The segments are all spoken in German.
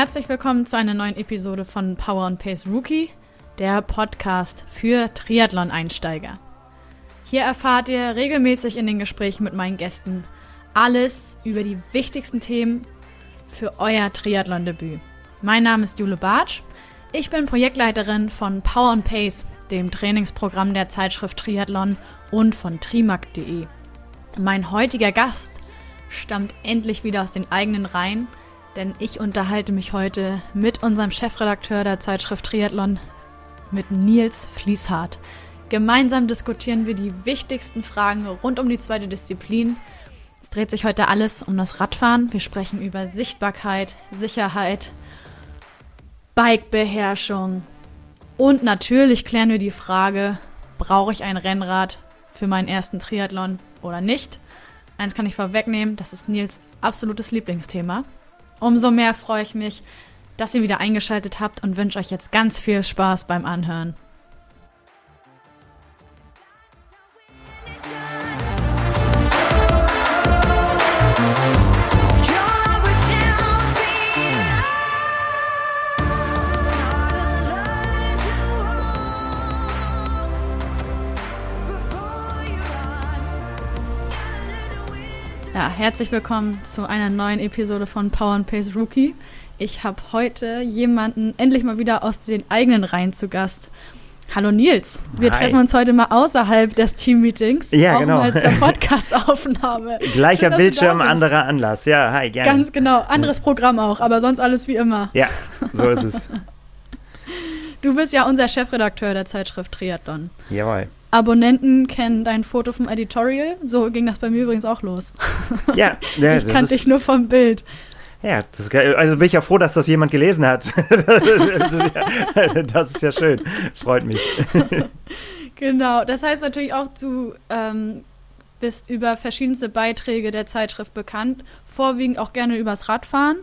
Herzlich willkommen zu einer neuen Episode von Power and Pace Rookie, der Podcast für Triathlon-Einsteiger. Hier erfahrt ihr regelmäßig in den Gesprächen mit meinen Gästen alles über die wichtigsten Themen für euer Triathlon-Debüt. Mein Name ist Jule Bartsch. Ich bin Projektleiterin von Power and Pace, dem Trainingsprogramm der Zeitschrift Triathlon und von trimac.de. Mein heutiger Gast stammt endlich wieder aus den eigenen Reihen, denn ich unterhalte mich heute mit unserem Chefredakteur der Zeitschrift Triathlon, mit Nils Fließhardt. Gemeinsam diskutieren wir die wichtigsten Fragen rund um die zweite Disziplin. Es dreht sich heute alles um das Radfahren. Wir sprechen über Sichtbarkeit, Sicherheit, Bikebeherrschung und natürlich klären wir die Frage, brauche ich ein Rennrad für meinen ersten Triathlon oder nicht? Eins kann ich vorwegnehmen, das ist Nils absolutes Lieblingsthema. Umso mehr freue ich mich, dass ihr wieder eingeschaltet habt und wünsche euch jetzt ganz viel Spaß beim Anhören. Ja, herzlich willkommen zu einer neuen Episode von Power and Pace Rookie. Ich habe heute jemanden endlich mal wieder aus den eigenen Reihen zu Gast. Hallo Nils, wir Hi. treffen uns heute mal außerhalb des Teammeetings. Ja, auch genau. Mal zur Podcastaufnahme. Gleicher Schön, Bildschirm, anderer Anlass. Ja, hi, gerne. Ganz genau, anderes Programm auch, aber sonst alles wie immer. Ja, so ist es. Du bist ja unser Chefredakteur der Zeitschrift Triathlon. Jawohl. Abonnenten kennen dein Foto vom Editorial. So ging das bei mir übrigens auch los. Ja, ja ich kannte dich nur vom Bild. Ja, das ist, also bin ich ja froh, dass das jemand gelesen hat. das, ist ja, das ist ja schön. Freut mich. genau, das heißt natürlich auch, du ähm, bist über verschiedenste Beiträge der Zeitschrift bekannt, vorwiegend auch gerne übers Radfahren.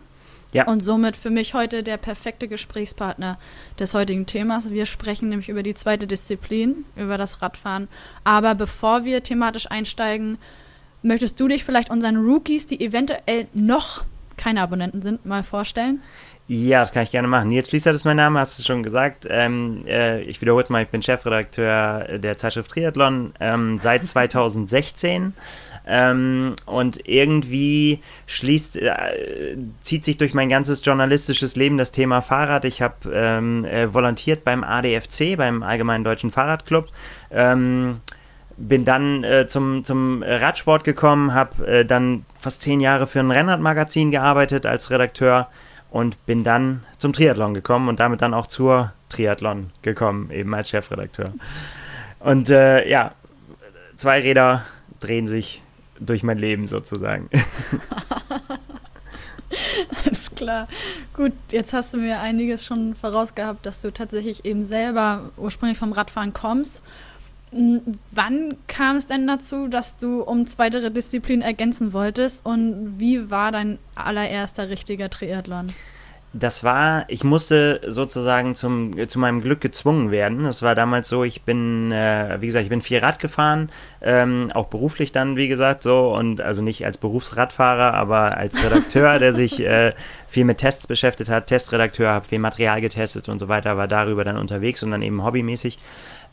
Ja. Und somit für mich heute der perfekte Gesprächspartner des heutigen Themas. Wir sprechen nämlich über die zweite Disziplin, über das Radfahren. Aber bevor wir thematisch einsteigen, möchtest du dich vielleicht unseren Rookies, die eventuell noch keine Abonnenten sind, mal vorstellen? Ja, das kann ich gerne machen. Nils Fließert ist mein Name, hast du schon gesagt. Ähm, äh, ich wiederhole es mal, ich bin Chefredakteur der Zeitschrift Triathlon ähm, seit 2016. Ähm, und irgendwie schließt, äh, zieht sich durch mein ganzes journalistisches Leben das Thema Fahrrad. Ich habe ähm, äh, volontiert beim ADFC, beim Allgemeinen Deutschen Fahrradclub. Ähm, bin dann äh, zum, zum Radsport gekommen, habe äh, dann fast zehn Jahre für ein Rennradmagazin gearbeitet als Redakteur und bin dann zum Triathlon gekommen und damit dann auch zur Triathlon gekommen, eben als Chefredakteur. Und äh, ja, zwei Räder drehen sich durch mein Leben sozusagen. Alles klar. Gut, jetzt hast du mir einiges schon vorausgehabt, dass du tatsächlich eben selber ursprünglich vom Radfahren kommst. Wann kam es denn dazu, dass du um weitere Disziplinen ergänzen wolltest und wie war dein allererster richtiger Triathlon? Das war, ich musste sozusagen zum, zu meinem Glück gezwungen werden. Das war damals so, ich bin, äh, wie gesagt, ich bin viel Rad gefahren, ähm, auch beruflich dann, wie gesagt, so und also nicht als Berufsradfahrer, aber als Redakteur, der sich äh, viel mit Tests beschäftigt hat, Testredakteur, habe viel Material getestet und so weiter, war darüber dann unterwegs und dann eben hobbymäßig.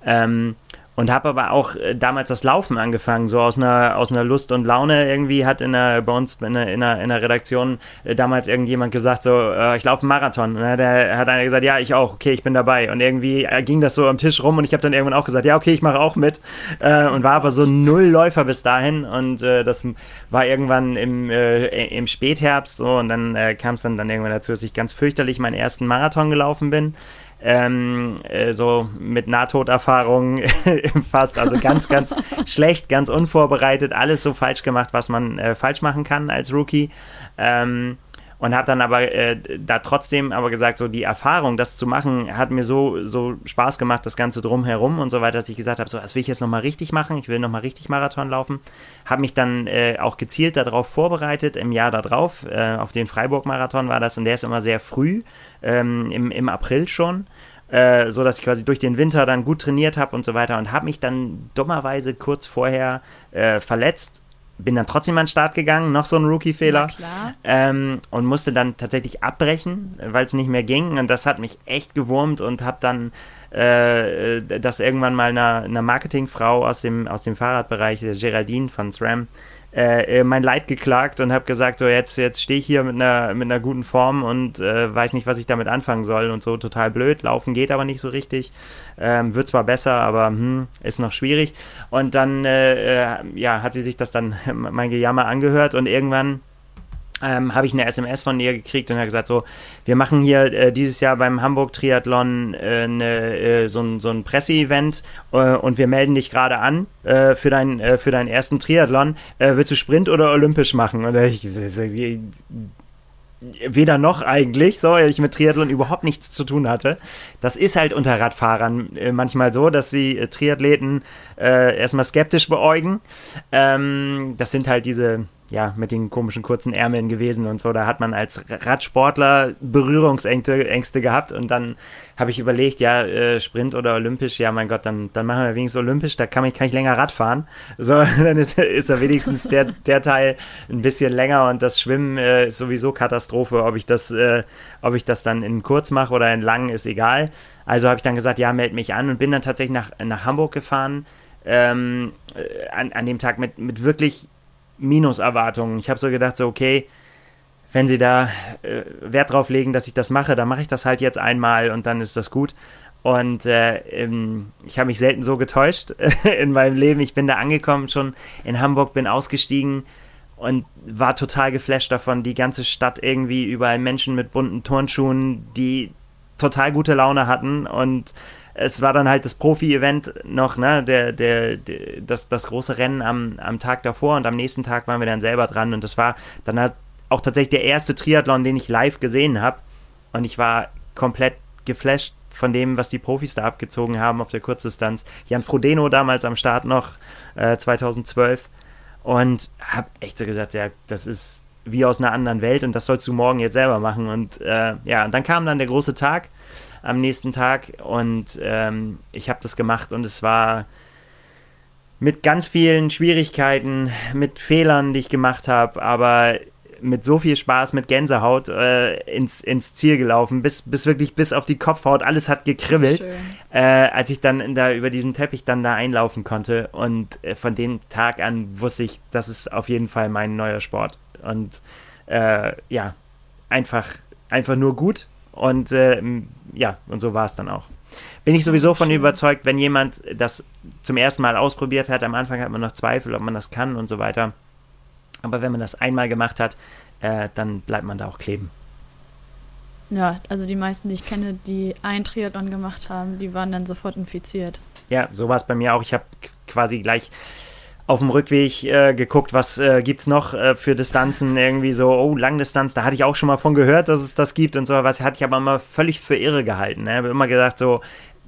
Ähm, und habe aber auch äh, damals das Laufen angefangen, so aus einer, aus einer Lust und Laune irgendwie hat in der, bei uns in der, in der, in der Redaktion äh, damals irgendjemand gesagt, so, äh, ich laufe einen Marathon. Und dann hat, er, hat einer gesagt, ja, ich auch, okay, ich bin dabei. Und irgendwie äh, ging das so am Tisch rum und ich habe dann irgendwann auch gesagt, ja, okay, ich mache auch mit. Äh, und war aber so null Läufer bis dahin und äh, das war irgendwann im, im Spätherbst so und dann kam es dann, dann irgendwann dazu, dass ich ganz fürchterlich meinen ersten Marathon gelaufen bin ähm, äh, so mit Nahtoderfahrung fast, also ganz, ganz schlecht, ganz unvorbereitet, alles so falsch gemacht, was man äh, falsch machen kann als Rookie. Ähm, und habe dann aber äh, da trotzdem aber gesagt, so die Erfahrung, das zu machen, hat mir so, so Spaß gemacht, das Ganze drumherum und so weiter, dass ich gesagt habe, so, das will ich jetzt nochmal richtig machen, ich will nochmal richtig Marathon laufen. Habe mich dann äh, auch gezielt darauf vorbereitet, im Jahr darauf, äh, auf den Freiburg-Marathon war das und der ist immer sehr früh, ähm, im, im April schon. Äh, so dass ich quasi durch den Winter dann gut trainiert habe und so weiter und habe mich dann dummerweise kurz vorher äh, verletzt bin dann trotzdem an den Start gegangen, noch so ein Rookie-Fehler. Ähm, und musste dann tatsächlich abbrechen, weil es nicht mehr ging. Und das hat mich echt gewurmt und habe dann äh, das irgendwann mal einer, einer Marketingfrau aus dem, aus dem Fahrradbereich, Geraldine von SRAM, äh, mein Leid geklagt und habe gesagt, so jetzt, jetzt stehe ich hier mit einer, mit einer guten Form und äh, weiß nicht, was ich damit anfangen soll und so total blöd. Laufen geht aber nicht so richtig. Ähm, wird zwar besser, aber hm, ist noch schwierig. Und dann äh, äh ja, hat sie sich das dann mein Gejammer angehört und irgendwann ähm, habe ich eine SMS von ihr gekriegt und hat gesagt, so, wir machen hier äh, dieses Jahr beim Hamburg Triathlon äh, ne, äh, so, ein, so ein Presseevent äh, und wir melden dich gerade an äh, für, dein, äh, für deinen ersten Triathlon. willst du Sprint oder Olympisch machen? Und ich, weder noch eigentlich, so, weil ich mit Triathlon überhaupt nichts zu tun hatte. Das ist halt unter Radfahrern manchmal so, dass die Triathleten erstmal skeptisch beäugen. Ähm, das sind halt diese ja, mit den komischen kurzen Ärmeln gewesen und so. Da hat man als Radsportler Berührungsängste Ängste gehabt und dann habe ich überlegt, ja, äh, Sprint oder Olympisch, ja, mein Gott, dann, dann machen wir wenigstens Olympisch, da kann ich, kann ich länger Rad fahren. So, dann ist, ist er wenigstens der, der Teil ein bisschen länger und das Schwimmen äh, ist sowieso Katastrophe. Ob ich das, äh, ob ich das dann in kurz mache oder in lang, ist egal. Also habe ich dann gesagt, ja, meld mich an und bin dann tatsächlich nach, nach Hamburg gefahren. Ähm, äh, an, an dem Tag mit, mit wirklich Minuserwartungen. Ich habe so gedacht, so, okay, wenn sie da äh, Wert drauf legen, dass ich das mache, dann mache ich das halt jetzt einmal und dann ist das gut. Und äh, ich habe mich selten so getäuscht in meinem Leben. Ich bin da angekommen, schon in Hamburg, bin ausgestiegen und war total geflasht davon. Die ganze Stadt irgendwie überall Menschen mit bunten Turnschuhen, die total gute Laune hatten und es war dann halt das Profi-Event noch, ne, der, der, der, das, das große Rennen am, am Tag davor und am nächsten Tag waren wir dann selber dran und das war dann halt auch tatsächlich der erste Triathlon, den ich live gesehen habe und ich war komplett geflasht von dem, was die Profis da abgezogen haben auf der Kurzdistanz. Jan Frodeno damals am Start noch, äh, 2012 und habe echt so gesagt, ja, das ist wie aus einer anderen Welt und das sollst du morgen jetzt selber machen und äh, ja, und dann kam dann der große Tag am nächsten Tag und ähm, ich habe das gemacht und es war mit ganz vielen Schwierigkeiten, mit Fehlern, die ich gemacht habe, aber mit so viel Spaß, mit Gänsehaut äh, ins, ins Ziel gelaufen, bis, bis wirklich bis auf die Kopfhaut, alles hat gekribbelt, äh, als ich dann da über diesen Teppich dann da einlaufen konnte und äh, von dem Tag an wusste ich, das ist auf jeden Fall mein neuer Sport und äh, ja, einfach, einfach nur gut und äh, ja, und so war es dann auch. Bin ich sowieso von überzeugt, wenn jemand das zum ersten Mal ausprobiert hat, am Anfang hat man noch Zweifel, ob man das kann und so weiter. Aber wenn man das einmal gemacht hat, äh, dann bleibt man da auch kleben. Ja, also die meisten, die ich kenne, die ein Triathlon gemacht haben, die waren dann sofort infiziert. Ja, so war es bei mir auch. Ich habe quasi gleich auf dem Rückweg äh, geguckt, was äh, gibt es noch äh, für Distanzen, irgendwie so, oh, Langdistanz, da hatte ich auch schon mal von gehört, dass es das gibt und so, was hatte ich aber immer völlig für irre gehalten. Ne? Habe immer gedacht, so,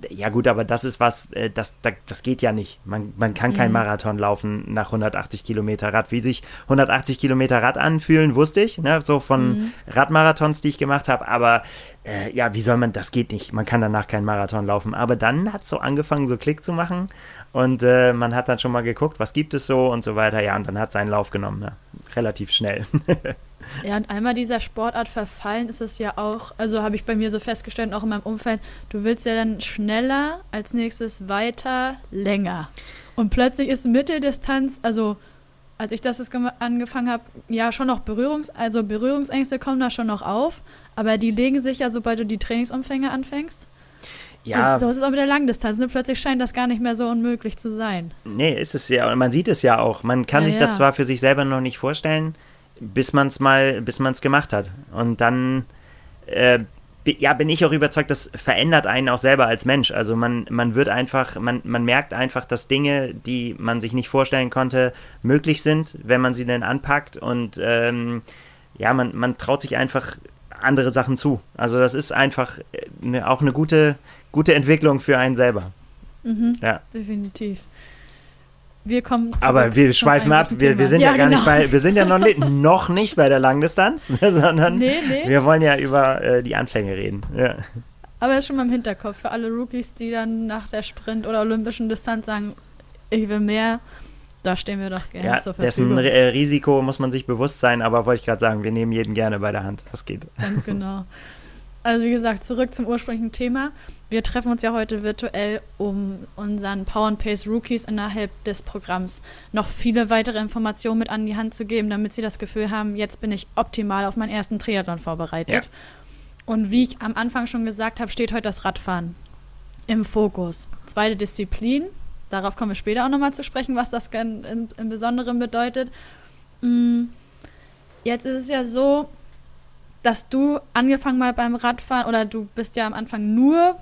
ja gut, aber das ist was, äh, das, das, das geht ja nicht. Man, man kann kein mhm. Marathon laufen nach 180 Kilometer Rad. Wie sich 180 Kilometer Rad anfühlen, wusste ich, ne? so von mhm. Radmarathons, die ich gemacht habe, aber äh, ja, wie soll man, das geht nicht. Man kann danach keinen Marathon laufen. Aber dann hat es so angefangen, so Klick zu machen und äh, man hat dann schon mal geguckt, was gibt es so und so weiter. Ja, und dann hat seinen Lauf genommen. Ja. Relativ schnell. ja, und einmal dieser Sportart verfallen ist es ja auch, also habe ich bei mir so festgestellt, auch in meinem Umfeld, du willst ja dann schneller, als nächstes weiter, länger. Und plötzlich ist Mitteldistanz, also als ich das angefangen habe, ja schon noch Berührungs, also Berührungsängste kommen da schon noch auf, aber die legen sich ja, sobald du die Trainingsumfänge anfängst. Ja. So ist es auch mit der Langdistanz. Ne? Plötzlich scheint das gar nicht mehr so unmöglich zu sein. Nee, ist es ja. Und man sieht es ja auch. Man kann ja, sich das zwar für sich selber noch nicht vorstellen, bis man es mal, bis man es gemacht hat. Und dann, äh, ja, bin ich auch überzeugt, das verändert einen auch selber als Mensch. Also man, man wird einfach, man, man merkt einfach, dass Dinge, die man sich nicht vorstellen konnte, möglich sind, wenn man sie denn anpackt. Und ähm, ja, man, man traut sich einfach andere Sachen zu. Also das ist einfach eine, äh, auch eine gute, gute Entwicklung für einen selber. Mhm, ja. Definitiv. Wir kommen Aber wir schweifen ab. Wir, wir, sind ja, ja gar genau. nicht bei, wir sind ja noch, nicht, noch nicht bei der Langdistanz, sondern nee, nee. wir wollen ja über äh, die Anfänge reden. Ja. Aber schon mal im Hinterkopf für alle Rookies, die dann nach der Sprint- oder olympischen Distanz sagen, ich will mehr, Da stehen wir doch gerne ja, zur Verfügung. Dessen äh, Risiko muss man sich bewusst sein, aber wollte ich gerade sagen, wir nehmen jeden gerne bei der Hand. Das geht. Ganz genau. Also wie gesagt, zurück zum ursprünglichen Thema. Wir treffen uns ja heute virtuell, um unseren Power and Pace Rookies innerhalb des Programms noch viele weitere Informationen mit an die Hand zu geben, damit sie das Gefühl haben, jetzt bin ich optimal auf meinen ersten Triathlon vorbereitet. Ja. Und wie ich am Anfang schon gesagt habe, steht heute das Radfahren im Fokus. Zweite Disziplin, darauf kommen wir später auch nochmal zu sprechen, was das im, im Besonderen bedeutet. Mm, jetzt ist es ja so, dass du angefangen mal beim Radfahren oder du bist ja am Anfang nur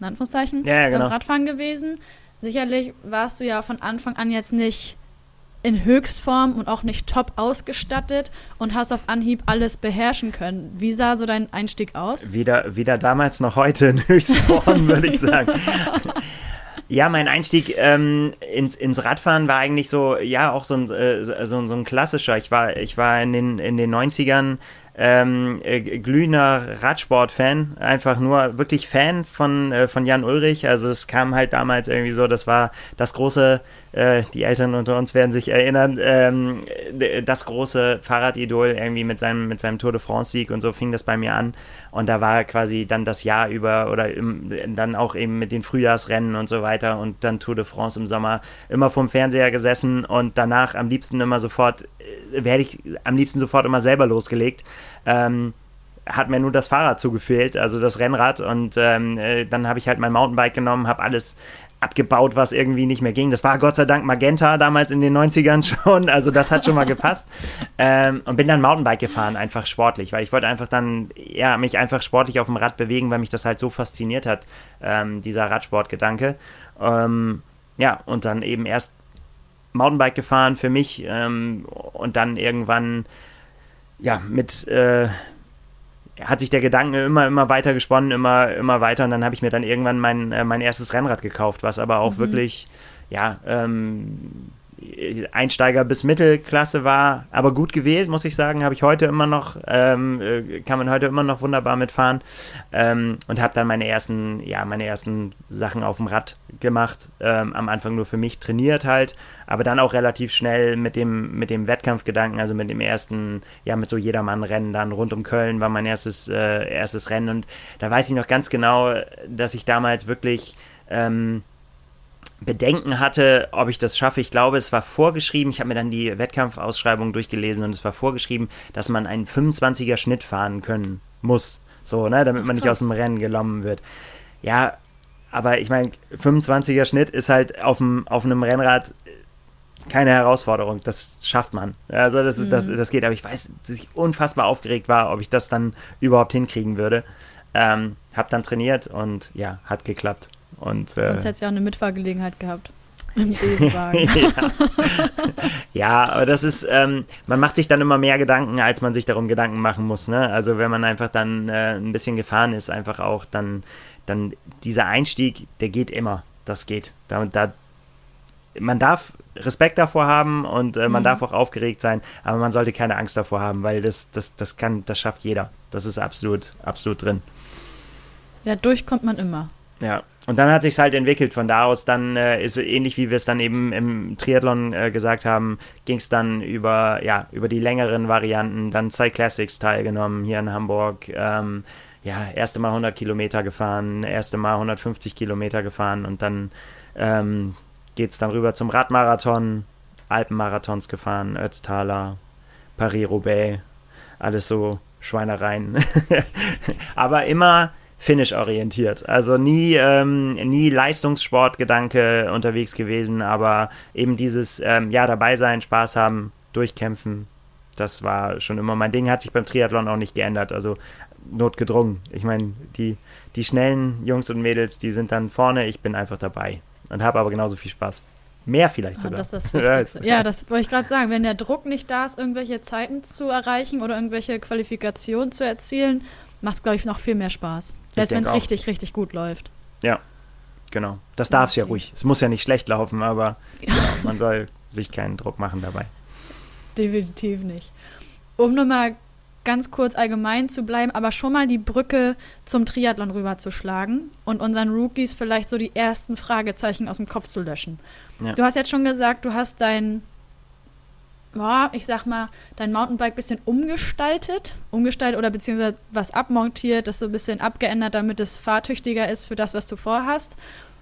in Anführungszeichen, ja, ja, genau. beim Radfahren gewesen. Sicherlich warst du ja von Anfang an jetzt nicht in Höchstform und auch nicht top ausgestattet und hast auf Anhieb alles beherrschen können. Wie sah so dein Einstieg aus? Weder, weder damals noch heute in Höchstform, würde ich sagen. Ja, mein Einstieg ähm, ins, ins Radfahren war eigentlich so, ja, auch so ein, äh, so, so ein klassischer. Ich war, ich war in den, in den 90ern ähm, äh, glühender Radsport-Fan, einfach nur wirklich Fan von, äh, von Jan Ulrich. Also es kam halt damals irgendwie so, das war das große äh, die Eltern unter uns werden sich erinnern, ähm, das große Fahrradidol irgendwie mit seinem, mit seinem Tour de France-Sieg und so fing das bei mir an. Und da war quasi dann das Jahr über oder im, dann auch eben mit den Frühjahrsrennen und so weiter und dann Tour de France im Sommer immer vom Fernseher gesessen und danach am liebsten immer sofort, äh, werde ich am liebsten sofort immer selber losgelegt. Ähm, hat mir nur das Fahrrad zugefehlt, also das Rennrad. Und ähm, äh, dann habe ich halt mein Mountainbike genommen, habe alles abgebaut, was irgendwie nicht mehr ging. Das war Gott sei Dank Magenta damals in den 90ern schon, also das hat schon mal gepasst. Ähm, und bin dann Mountainbike gefahren, einfach sportlich, weil ich wollte einfach dann, ja, mich einfach sportlich auf dem Rad bewegen, weil mich das halt so fasziniert hat, ähm, dieser Radsportgedanke. Ähm, ja, und dann eben erst Mountainbike gefahren für mich ähm, und dann irgendwann, ja, mit, äh, hat sich der Gedanke immer, immer weiter gesponnen, immer, immer weiter. Und dann habe ich mir dann irgendwann mein, äh, mein erstes Rennrad gekauft, was aber auch mhm. wirklich, ja, ähm, Einsteiger bis Mittelklasse war, aber gut gewählt, muss ich sagen, habe ich heute immer noch, ähm, äh, kann man heute immer noch wunderbar mitfahren. Ähm, und habe dann meine ersten, ja, meine ersten Sachen auf dem Rad gemacht, ähm, am Anfang nur für mich trainiert halt, aber dann auch relativ schnell mit dem, mit dem Wettkampfgedanken, also mit dem ersten, ja, mit so Jedermann-Rennen dann rund um Köln war mein erstes, äh, erstes Rennen. Und da weiß ich noch ganz genau, dass ich damals wirklich, ähm, Bedenken hatte, ob ich das schaffe. Ich glaube, es war vorgeschrieben, ich habe mir dann die Wettkampfausschreibung durchgelesen und es war vorgeschrieben, dass man einen 25er Schnitt fahren können muss. So, ne, damit man nicht aus dem Rennen genommen wird. Ja, aber ich meine, 25er Schnitt ist halt auf, dem, auf einem Rennrad keine Herausforderung. Das schafft man. Also das, mhm. das, das geht. Aber ich weiß, dass ich unfassbar aufgeregt war, ob ich das dann überhaupt hinkriegen würde. Ähm, hab dann trainiert und ja, hat geklappt. Und, äh, Sonst hättest du ja auch eine Mitfahrgelegenheit gehabt. Im Besenwagen. ja. ja, aber das ist, ähm, man macht sich dann immer mehr Gedanken, als man sich darum Gedanken machen muss. Ne? Also wenn man einfach dann äh, ein bisschen gefahren ist, einfach auch, dann, dann dieser Einstieg, der geht immer. Das geht. Da, da, man darf Respekt davor haben und äh, man mhm. darf auch aufgeregt sein, aber man sollte keine Angst davor haben, weil das, das, das kann, das schafft jeder. Das ist absolut, absolut drin. Ja, durchkommt man immer. Ja, und dann hat sich halt entwickelt. Von da aus dann äh, ist ähnlich wie wir es dann eben im Triathlon äh, gesagt haben, ging es dann über ja über die längeren Varianten, dann Cyclassics teilgenommen hier in Hamburg. Ähm, ja, erste Mal 100 Kilometer gefahren, erste Mal 150 Kilometer gefahren und dann ähm, geht es dann rüber zum Radmarathon, Alpenmarathons gefahren, Ötztaler, Paris-Roubaix, alles so Schweinereien. Aber immer Finish-orientiert. Also nie, ähm, nie Leistungssportgedanke unterwegs gewesen, aber eben dieses, ähm, ja, dabei sein, Spaß haben, durchkämpfen, das war schon immer mein Ding, hat sich beim Triathlon auch nicht geändert. Also notgedrungen. Ich meine, die, die schnellen Jungs und Mädels, die sind dann vorne, ich bin einfach dabei und habe aber genauso viel Spaß. Mehr vielleicht ah, sogar. Ah, das ist das ja, das wollte ich gerade sagen. Wenn der Druck nicht da ist, irgendwelche Zeiten zu erreichen oder irgendwelche Qualifikationen zu erzielen, macht es, glaube ich, noch viel mehr Spaß. Selbst wenn es richtig, richtig gut läuft. Ja, genau. Das darf es ja ruhig. Es muss ja nicht schlecht laufen, aber ja. man soll sich keinen Druck machen dabei. Definitiv nicht. Um nochmal ganz kurz allgemein zu bleiben, aber schon mal die Brücke zum Triathlon rüberzuschlagen und unseren Rookies vielleicht so die ersten Fragezeichen aus dem Kopf zu löschen. Ja. Du hast jetzt schon gesagt, du hast dein, ja, ich sag mal, dein Mountainbike ein bisschen umgestaltet, umgestaltet oder beziehungsweise was abmontiert, das so ein bisschen abgeändert, damit es fahrtüchtiger ist für das, was du vorhast.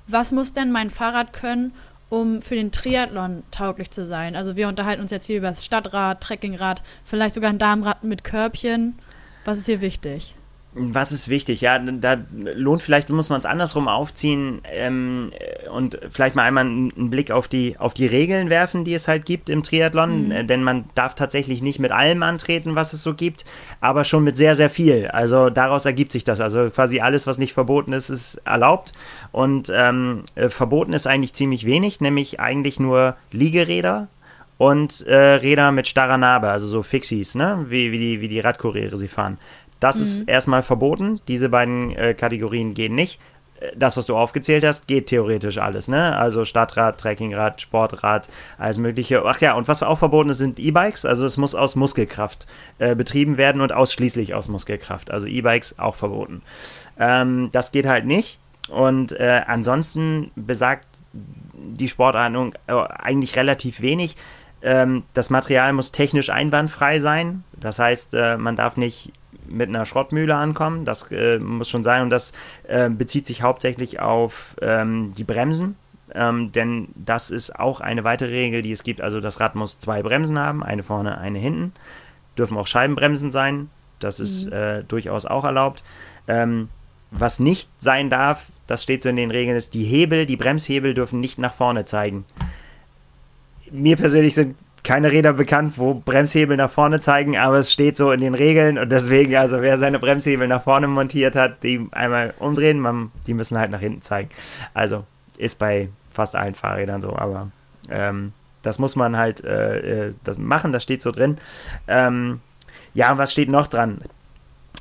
Was muss denn mein Fahrrad können, um für den Triathlon tauglich zu sein. Also wir unterhalten uns jetzt hier über das Stadtrad, Trekkingrad, vielleicht sogar ein Darmrad mit Körbchen. Was ist hier wichtig? Was ist wichtig? Ja, da lohnt vielleicht, muss man es andersrum aufziehen ähm, und vielleicht mal einmal einen Blick auf die, auf die Regeln werfen, die es halt gibt im Triathlon. Mhm. Äh, denn man darf tatsächlich nicht mit allem antreten, was es so gibt, aber schon mit sehr, sehr viel. Also daraus ergibt sich das. Also quasi alles, was nicht verboten ist, ist erlaubt. Und ähm, äh, verboten ist eigentlich ziemlich wenig, nämlich eigentlich nur Liegeräder und äh, Räder mit starrer Narbe, also so Fixies, ne? wie, wie, die, wie die Radkuriere sie fahren. Das mhm. ist erstmal verboten. Diese beiden äh, Kategorien gehen nicht. Äh, das, was du aufgezählt hast, geht theoretisch alles, ne? Also Stadtrad, Trekkingrad, Sportrad, alles Mögliche. Ach ja, und was auch verboten ist, sind E-Bikes. Also es muss aus Muskelkraft äh, betrieben werden und ausschließlich aus Muskelkraft. Also E-Bikes auch verboten. Ähm, das geht halt nicht. Und äh, ansonsten besagt die Sportordnung äh, eigentlich relativ wenig. Ähm, das Material muss technisch einwandfrei sein. Das heißt, äh, man darf nicht mit einer Schrottmühle ankommen. Das äh, muss schon sein und das äh, bezieht sich hauptsächlich auf ähm, die Bremsen. Ähm, denn das ist auch eine weitere Regel, die es gibt. Also das Rad muss zwei Bremsen haben, eine vorne, eine hinten. Dürfen auch Scheibenbremsen sein. Das ist mhm. äh, durchaus auch erlaubt. Ähm, was nicht sein darf, das steht so in den Regeln, ist die Hebel, die Bremshebel dürfen nicht nach vorne zeigen. Mir persönlich sind keine Räder bekannt, wo Bremshebel nach vorne zeigen, aber es steht so in den Regeln und deswegen, also wer seine Bremshebel nach vorne montiert hat, die einmal umdrehen, man, die müssen halt nach hinten zeigen. Also ist bei fast allen Fahrrädern so, aber ähm, das muss man halt äh, äh das machen, das steht so drin. Ähm, ja, was steht noch dran?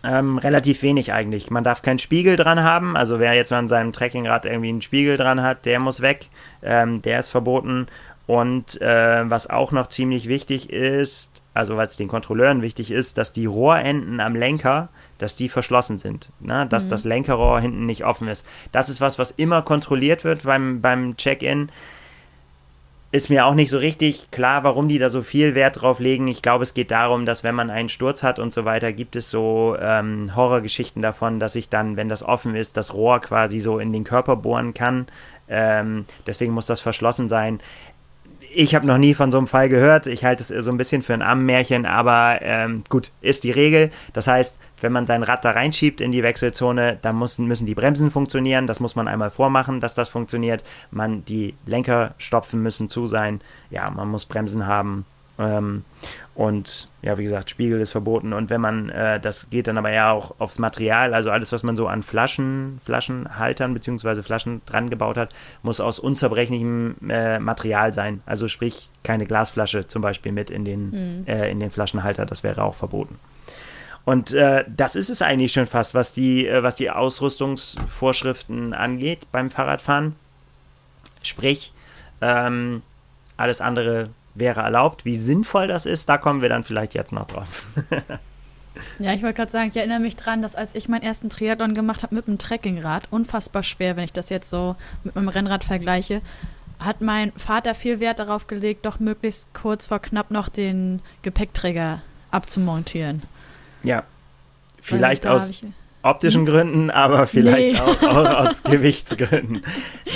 Ähm, relativ wenig eigentlich. Man darf keinen Spiegel dran haben. Also wer jetzt an seinem Trekkingrad irgendwie einen Spiegel dran hat, der muss weg. Ähm, der ist verboten. Und äh, was auch noch ziemlich wichtig ist, also was den Kontrolleuren wichtig ist, dass die Rohrenden am Lenker, dass die verschlossen sind, ne? dass mhm. das Lenkerrohr hinten nicht offen ist. Das ist was, was immer kontrolliert wird beim, beim Check-in. Ist mir auch nicht so richtig klar, warum die da so viel Wert drauf legen. Ich glaube, es geht darum, dass wenn man einen Sturz hat und so weiter, gibt es so ähm, Horrorgeschichten davon, dass sich dann, wenn das offen ist, das Rohr quasi so in den Körper bohren kann. Ähm, deswegen muss das verschlossen sein ich habe noch nie von so einem Fall gehört. Ich halte es so ein bisschen für ein Ammenmärchen, aber ähm, gut, ist die Regel. Das heißt, wenn man sein Rad da reinschiebt in die Wechselzone, dann müssen, müssen die Bremsen funktionieren. Das muss man einmal vormachen, dass das funktioniert. Man, die Lenkerstopfen müssen zu sein. Ja, man muss Bremsen haben. Ähm, und ja, wie gesagt, Spiegel ist verboten. Und wenn man, äh, das geht dann aber ja auch aufs Material, also alles, was man so an Flaschen, Flaschenhaltern bzw. Flaschen dran gebaut hat, muss aus unzerbrechlichem äh, Material sein. Also sprich, keine Glasflasche zum Beispiel mit in den, mhm. äh, in den Flaschenhalter, das wäre auch verboten. Und äh, das ist es eigentlich schon fast, was die, äh, was die Ausrüstungsvorschriften angeht beim Fahrradfahren. Sprich, ähm, alles andere wäre erlaubt. Wie sinnvoll das ist, da kommen wir dann vielleicht jetzt noch drauf. ja, ich wollte gerade sagen, ich erinnere mich dran, dass als ich meinen ersten Triathlon gemacht habe mit einem Trekkingrad, unfassbar schwer, wenn ich das jetzt so mit meinem Rennrad vergleiche, hat mein Vater viel Wert darauf gelegt, doch möglichst kurz vor knapp noch den Gepäckträger abzumontieren. Ja, vielleicht aus optischen? Gründen, aber vielleicht nee. auch, auch, aus Gewichtsgründen.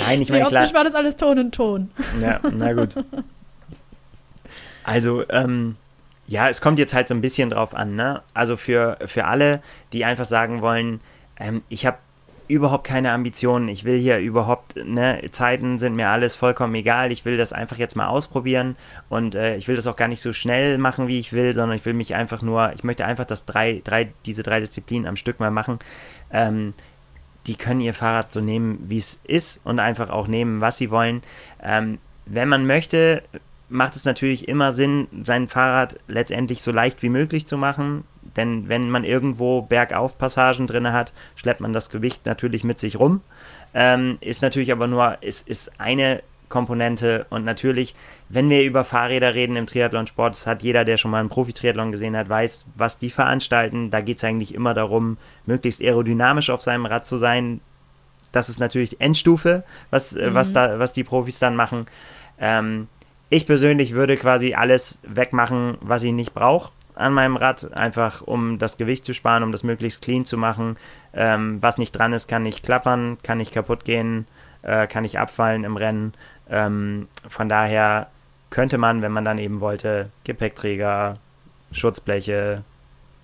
Nein, ich meine, nee, klar. Optisch war das alles Ton und Ton. Ja, na gut. Also, ähm, ja, es kommt jetzt halt so ein bisschen drauf an, ne? Also für, für alle, die einfach sagen wollen, ähm, ich habe überhaupt keine Ambitionen, ich will hier überhaupt, ne, Zeiten sind mir alles vollkommen egal, ich will das einfach jetzt mal ausprobieren und äh, ich will das auch gar nicht so schnell machen, wie ich will, sondern ich will mich einfach nur, ich möchte einfach das drei, drei, diese drei Disziplinen am Stück mal machen. Ähm, die können ihr Fahrrad so nehmen, wie es ist und einfach auch nehmen, was sie wollen. Ähm, wenn man möchte, macht es natürlich immer Sinn, sein Fahrrad letztendlich so leicht wie möglich zu machen. Denn wenn man irgendwo Bergaufpassagen drin hat, schleppt man das Gewicht natürlich mit sich rum. Ähm, ist natürlich aber nur, ist, ist eine Komponente und natürlich, wenn wir über Fahrräder reden im Triathlonsport, das hat jeder, der schon mal einen Profi-Triathlon gesehen hat, weiß, was die veranstalten. Da geht es eigentlich immer darum, möglichst aerodynamisch auf seinem Rad zu sein. Das ist natürlich Endstufe, was, mhm. was, da, was die Profis dann machen. Ähm, ich persönlich würde quasi alles wegmachen, was ich nicht brauche an meinem Rad, einfach um das Gewicht zu sparen, um das möglichst clean zu machen. Ähm, was nicht dran ist, kann nicht klappern, kann nicht kaputt gehen, äh, kann nicht abfallen im Rennen. Ähm, von daher könnte man, wenn man dann eben wollte, Gepäckträger, Schutzbleche,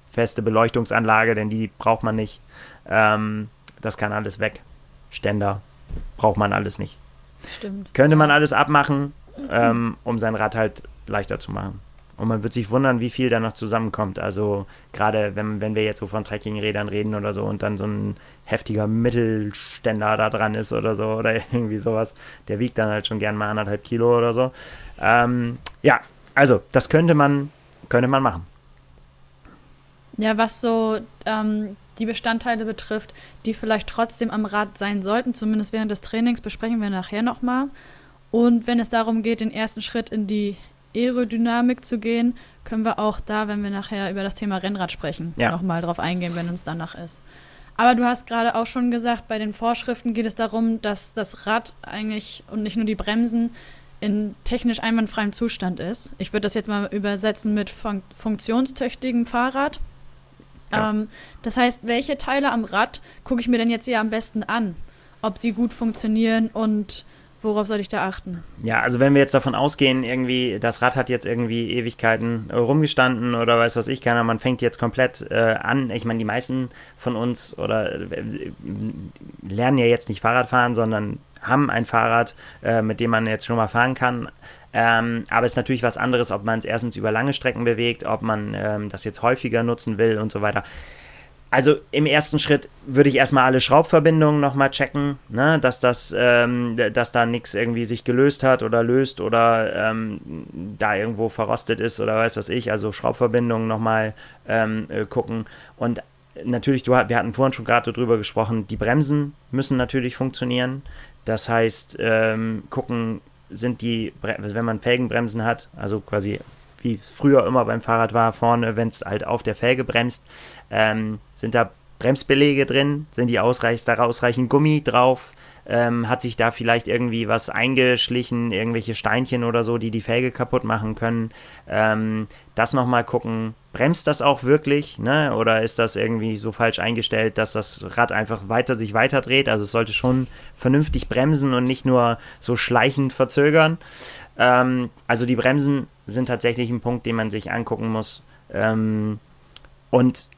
feste Beleuchtungsanlage, denn die braucht man nicht. Ähm, das kann alles weg. Ständer braucht man alles nicht. Stimmt. Könnte man alles abmachen, ähm, um sein Rad halt leichter zu machen. Und man wird sich wundern, wie viel da noch zusammenkommt. Also gerade wenn, wenn wir jetzt so von Trekkingrädern reden oder so und dann so ein heftiger Mittelständer da dran ist oder so oder irgendwie sowas, der wiegt dann halt schon gern mal anderthalb Kilo oder so. Ähm, ja, also das könnte man, könnte man machen. Ja, was so ähm, die Bestandteile betrifft, die vielleicht trotzdem am Rad sein sollten, zumindest während des Trainings, besprechen wir nachher nochmal. Und wenn es darum geht, den ersten Schritt in die Aerodynamik zu gehen, können wir auch da, wenn wir nachher über das Thema Rennrad sprechen, ja. nochmal drauf eingehen, wenn uns danach ist. Aber du hast gerade auch schon gesagt, bei den Vorschriften geht es darum, dass das Rad eigentlich und nicht nur die Bremsen in technisch einwandfreiem Zustand ist. Ich würde das jetzt mal übersetzen mit fun funktionstüchtigem Fahrrad. Ja. Ähm, das heißt, welche Teile am Rad gucke ich mir denn jetzt hier am besten an? Ob sie gut funktionieren und Worauf soll ich da achten? Ja, also wenn wir jetzt davon ausgehen, irgendwie, das Rad hat jetzt irgendwie Ewigkeiten rumgestanden oder weiß was ich, keiner, man fängt jetzt komplett äh, an. Ich meine, die meisten von uns oder äh, lernen ja jetzt nicht Fahrrad fahren, sondern haben ein Fahrrad, äh, mit dem man jetzt schon mal fahren kann. Ähm, aber es ist natürlich was anderes, ob man es erstens über lange Strecken bewegt, ob man ähm, das jetzt häufiger nutzen will und so weiter. Also im ersten Schritt würde ich erstmal alle Schraubverbindungen nochmal checken, ne, dass das, ähm, dass da nichts irgendwie sich gelöst hat oder löst oder ähm, da irgendwo verrostet ist oder weiß was ich. Also Schraubverbindungen nochmal ähm, äh, gucken. Und natürlich, du, wir hatten vorhin schon gerade darüber gesprochen, die Bremsen müssen natürlich funktionieren. Das heißt, ähm, gucken, sind die, wenn man Felgenbremsen hat, also quasi wie es früher immer beim Fahrrad war, vorne, wenn es halt auf der Felge bremst, ähm, sind da Bremsbelege drin, sind die ausreichend, da ausreichend Gummi drauf, ähm, hat sich da vielleicht irgendwie was eingeschlichen, irgendwelche Steinchen oder so, die die Felge kaputt machen können. Ähm, das nochmal gucken, bremst das auch wirklich, ne? Oder ist das irgendwie so falsch eingestellt, dass das Rad einfach weiter sich weiter dreht? Also es sollte schon vernünftig bremsen und nicht nur so schleichend verzögern. Ähm, also die Bremsen sind tatsächlich ein Punkt, den man sich angucken muss. Ähm, und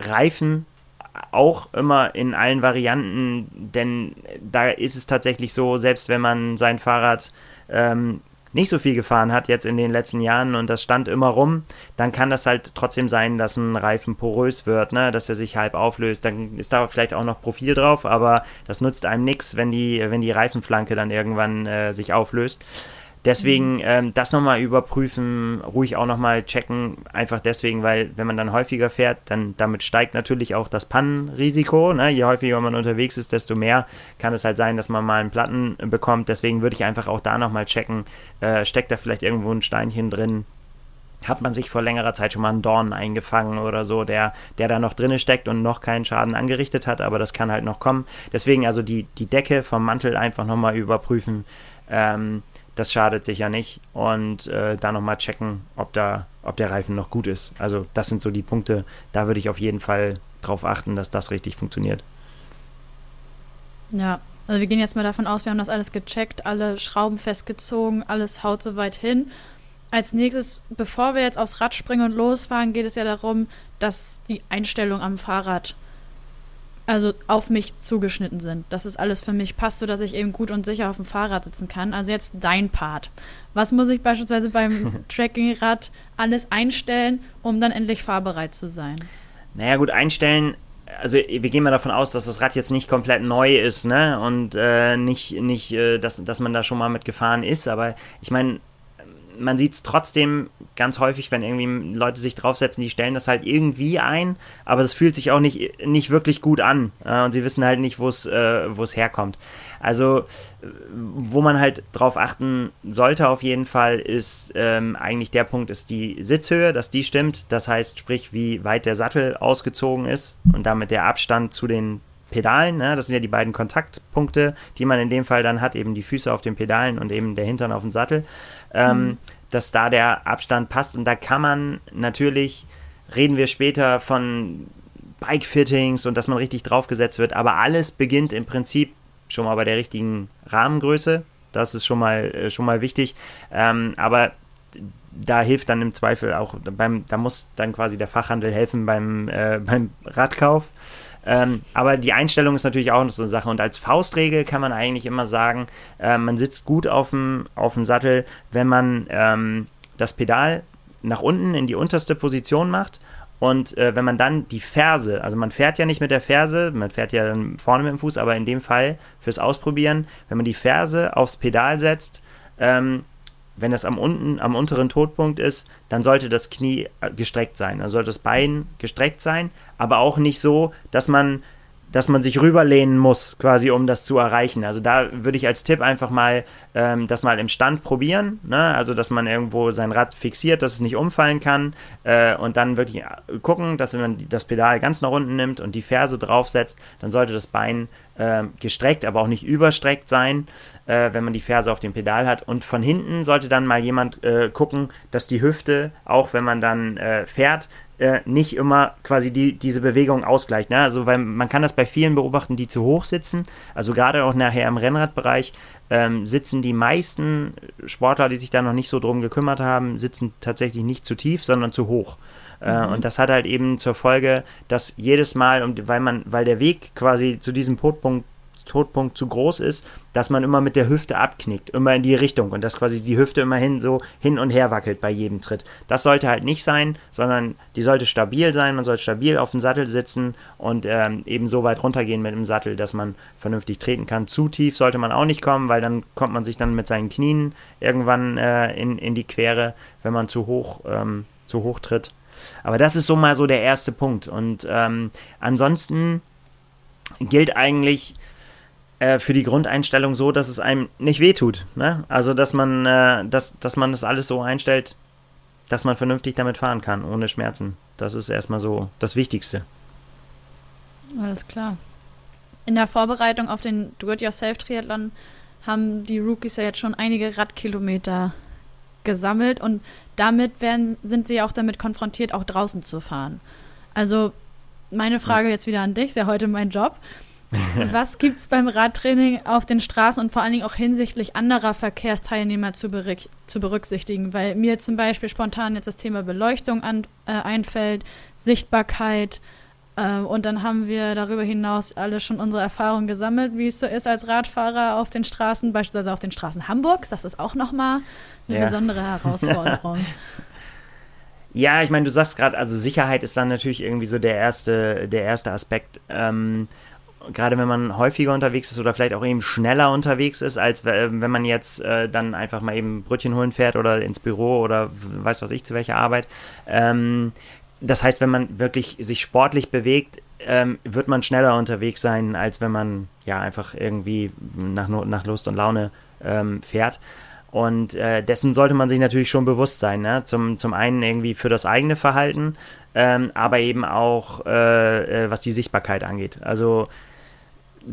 Reifen auch immer in allen Varianten, denn da ist es tatsächlich so, selbst wenn man sein Fahrrad ähm, nicht so viel gefahren hat jetzt in den letzten Jahren und das stand immer rum, dann kann das halt trotzdem sein, dass ein Reifen porös wird, ne? dass er sich halb auflöst. Dann ist da vielleicht auch noch Profil drauf, aber das nutzt einem nichts, wenn die, wenn die Reifenflanke dann irgendwann äh, sich auflöst. Deswegen mhm. ähm, das nochmal überprüfen, ruhig auch nochmal checken, einfach deswegen, weil wenn man dann häufiger fährt, dann damit steigt natürlich auch das Pannenrisiko. Ne? Je häufiger man unterwegs ist, desto mehr kann es halt sein, dass man mal einen Platten bekommt. Deswegen würde ich einfach auch da nochmal checken, äh, steckt da vielleicht irgendwo ein Steinchen drin, hat man sich vor längerer Zeit schon mal einen Dorn eingefangen oder so, der, der da noch drinne steckt und noch keinen Schaden angerichtet hat, aber das kann halt noch kommen. Deswegen also die, die Decke vom Mantel einfach nochmal überprüfen. Ähm, das schadet sicher nicht. Und äh, da nochmal checken, ob, da, ob der Reifen noch gut ist. Also das sind so die Punkte, da würde ich auf jeden Fall drauf achten, dass das richtig funktioniert. Ja, also wir gehen jetzt mal davon aus, wir haben das alles gecheckt, alle Schrauben festgezogen, alles haut soweit hin. Als nächstes, bevor wir jetzt aufs Rad springen und losfahren, geht es ja darum, dass die Einstellung am Fahrrad also auf mich zugeschnitten sind. Dass es alles für mich passt, sodass ich eben gut und sicher auf dem Fahrrad sitzen kann. Also jetzt dein Part. Was muss ich beispielsweise beim Trekkingrad alles einstellen, um dann endlich fahrbereit zu sein? Naja, gut, einstellen. Also wir gehen mal davon aus, dass das Rad jetzt nicht komplett neu ist, ne? Und äh, nicht, nicht äh, dass, dass man da schon mal mit gefahren ist. Aber ich meine, man sieht es trotzdem ganz häufig, wenn irgendwie Leute sich draufsetzen, die stellen das halt irgendwie ein, aber es fühlt sich auch nicht, nicht wirklich gut an. Äh, und sie wissen halt nicht, wo es äh, herkommt. Also, wo man halt drauf achten sollte auf jeden Fall, ist ähm, eigentlich der Punkt, ist die Sitzhöhe, dass die stimmt. Das heißt, sprich, wie weit der Sattel ausgezogen ist und damit der Abstand zu den Pedalen. Ne? Das sind ja die beiden Kontaktpunkte, die man in dem Fall dann hat, eben die Füße auf den Pedalen und eben der Hintern auf dem Sattel. Ähm, mhm. Dass da der Abstand passt. Und da kann man natürlich, reden wir später von Bike-Fittings und dass man richtig draufgesetzt wird, aber alles beginnt im Prinzip schon mal bei der richtigen Rahmengröße. Das ist schon mal, äh, schon mal wichtig. Ähm, aber da hilft dann im Zweifel auch beim, da muss dann quasi der Fachhandel helfen beim, äh, beim Radkauf. Ähm, aber die Einstellung ist natürlich auch noch so eine Sache. Und als Faustregel kann man eigentlich immer sagen, äh, man sitzt gut auf dem, Sattel, wenn man ähm, das Pedal nach unten in die unterste Position macht und äh, wenn man dann die Ferse, also man fährt ja nicht mit der Ferse, man fährt ja dann vorne mit dem Fuß, aber in dem Fall fürs Ausprobieren, wenn man die Ferse aufs Pedal setzt, ähm, wenn das am unten, am unteren Todpunkt ist, dann sollte das Knie äh, gestreckt sein. Dann sollte das Bein gestreckt sein, aber auch nicht so, dass man dass man sich rüberlehnen muss, quasi um das zu erreichen. Also da würde ich als Tipp einfach mal ähm, das mal im Stand probieren. Ne? Also dass man irgendwo sein Rad fixiert, dass es nicht umfallen kann äh, und dann wirklich gucken, dass wenn man das Pedal ganz nach unten nimmt und die Ferse draufsetzt, dann sollte das Bein äh, gestreckt, aber auch nicht überstreckt sein, äh, wenn man die Ferse auf dem Pedal hat. Und von hinten sollte dann mal jemand äh, gucken, dass die Hüfte, auch wenn man dann äh, fährt, äh, nicht immer quasi die, diese Bewegung ausgleicht. Ne? Also, weil man kann das bei vielen beobachten, die zu hoch sitzen. Also gerade auch nachher im Rennradbereich ähm, sitzen die meisten Sportler, die sich da noch nicht so drum gekümmert haben, sitzen tatsächlich nicht zu tief, sondern zu hoch. Äh, mhm. Und das hat halt eben zur Folge, dass jedes Mal, weil man, weil der Weg quasi zu diesem Punkt Todpunkt zu groß ist, dass man immer mit der Hüfte abknickt, immer in die Richtung und dass quasi die Hüfte immerhin so hin und her wackelt bei jedem Tritt. Das sollte halt nicht sein, sondern die sollte stabil sein, man sollte stabil auf dem Sattel sitzen und ähm, eben so weit runtergehen mit dem Sattel, dass man vernünftig treten kann. Zu tief sollte man auch nicht kommen, weil dann kommt man sich dann mit seinen Knien irgendwann äh, in, in die Quere, wenn man zu hoch, ähm, zu hoch tritt. Aber das ist so mal so der erste Punkt. Und ähm, ansonsten gilt eigentlich, äh, für die Grundeinstellung so, dass es einem nicht wehtut. Ne? Also, dass man, äh, dass, dass man das alles so einstellt, dass man vernünftig damit fahren kann, ohne Schmerzen. Das ist erstmal so das Wichtigste. Alles klar. In der Vorbereitung auf den Do-It-Yourself-Triathlon haben die Rookies ja jetzt schon einige Radkilometer gesammelt und damit werden, sind sie ja auch damit konfrontiert, auch draußen zu fahren. Also meine Frage jetzt wieder an dich, ist ja heute mein Job. Was gibt es beim Radtraining auf den Straßen und vor allen Dingen auch hinsichtlich anderer Verkehrsteilnehmer zu, zu berücksichtigen? Weil mir zum Beispiel spontan jetzt das Thema Beleuchtung an, äh, einfällt, Sichtbarkeit. Äh, und dann haben wir darüber hinaus alle schon unsere Erfahrungen gesammelt, wie es so ist als Radfahrer auf den Straßen, beispielsweise auf den Straßen Hamburgs. Das ist auch nochmal eine ja. besondere Herausforderung. Ja, ich meine, du sagst gerade, also Sicherheit ist dann natürlich irgendwie so der erste, der erste Aspekt. Ähm, gerade wenn man häufiger unterwegs ist oder vielleicht auch eben schneller unterwegs ist, als wenn man jetzt äh, dann einfach mal eben Brötchen holen fährt oder ins Büro oder weiß was ich zu welcher Arbeit. Ähm, das heißt, wenn man wirklich sich sportlich bewegt, ähm, wird man schneller unterwegs sein, als wenn man ja einfach irgendwie nach, nach Lust und Laune ähm, fährt. Und äh, dessen sollte man sich natürlich schon bewusst sein. Ne? Zum, zum einen irgendwie für das eigene Verhalten, ähm, aber eben auch äh, äh was die Sichtbarkeit angeht. Also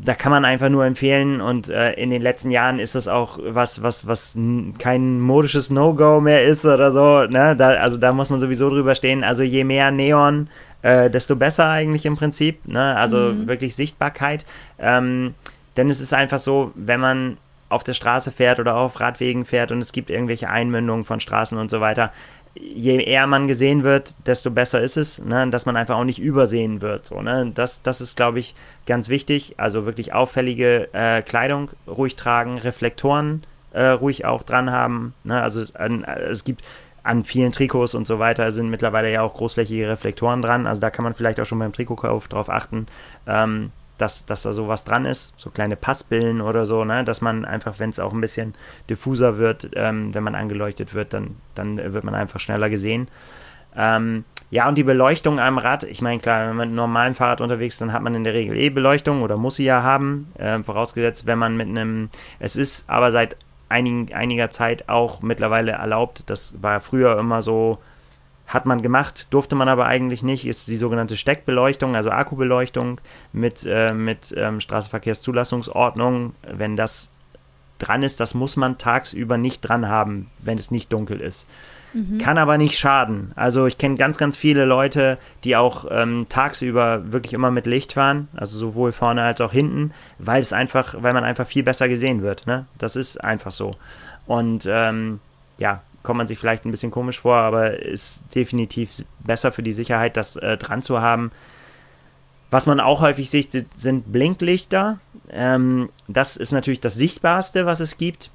da kann man einfach nur empfehlen und äh, in den letzten Jahren ist das auch was, was, was kein modisches No-Go mehr ist oder so. Ne? Da, also da muss man sowieso drüber stehen. Also je mehr Neon, äh, desto besser eigentlich im Prinzip. Ne? Also mhm. wirklich Sichtbarkeit. Ähm, denn es ist einfach so, wenn man auf der Straße fährt oder auf Radwegen fährt und es gibt irgendwelche Einmündungen von Straßen und so weiter, je eher man gesehen wird, desto besser ist es, ne? dass man einfach auch nicht übersehen wird. So, ne? das, das ist, glaube ich, ganz wichtig. Also wirklich auffällige äh, Kleidung ruhig tragen, Reflektoren äh, ruhig auch dran haben. Ne? Also äh, es gibt an vielen Trikots und so weiter sind mittlerweile ja auch großflächige Reflektoren dran. Also da kann man vielleicht auch schon beim Trikotkauf drauf achten. Ähm, dass, dass da sowas dran ist, so kleine Passbillen oder so, ne? dass man einfach, wenn es auch ein bisschen diffuser wird, ähm, wenn man angeleuchtet wird, dann, dann wird man einfach schneller gesehen. Ähm, ja, und die Beleuchtung am Rad, ich meine, klar, wenn man mit einem normalen Fahrrad unterwegs ist, dann hat man in der Regel eh Beleuchtung oder muss sie ja haben, äh, vorausgesetzt, wenn man mit einem, es ist aber seit einigen, einiger Zeit auch mittlerweile erlaubt, das war früher immer so, hat man gemacht, durfte man aber eigentlich nicht, ist die sogenannte Steckbeleuchtung, also Akkubeleuchtung mit, äh, mit ähm, Straßenverkehrszulassungsordnung. Wenn das dran ist, das muss man tagsüber nicht dran haben, wenn es nicht dunkel ist. Mhm. Kann aber nicht schaden. Also ich kenne ganz, ganz viele Leute, die auch ähm, tagsüber wirklich immer mit Licht fahren, also sowohl vorne als auch hinten, weil es einfach, weil man einfach viel besser gesehen wird. Ne? Das ist einfach so. Und ähm, ja, kommt man sich vielleicht ein bisschen komisch vor, aber ist definitiv besser für die Sicherheit, das äh, dran zu haben. Was man auch häufig sieht, sind Blinklichter. Ähm, das ist natürlich das Sichtbarste, was es gibt.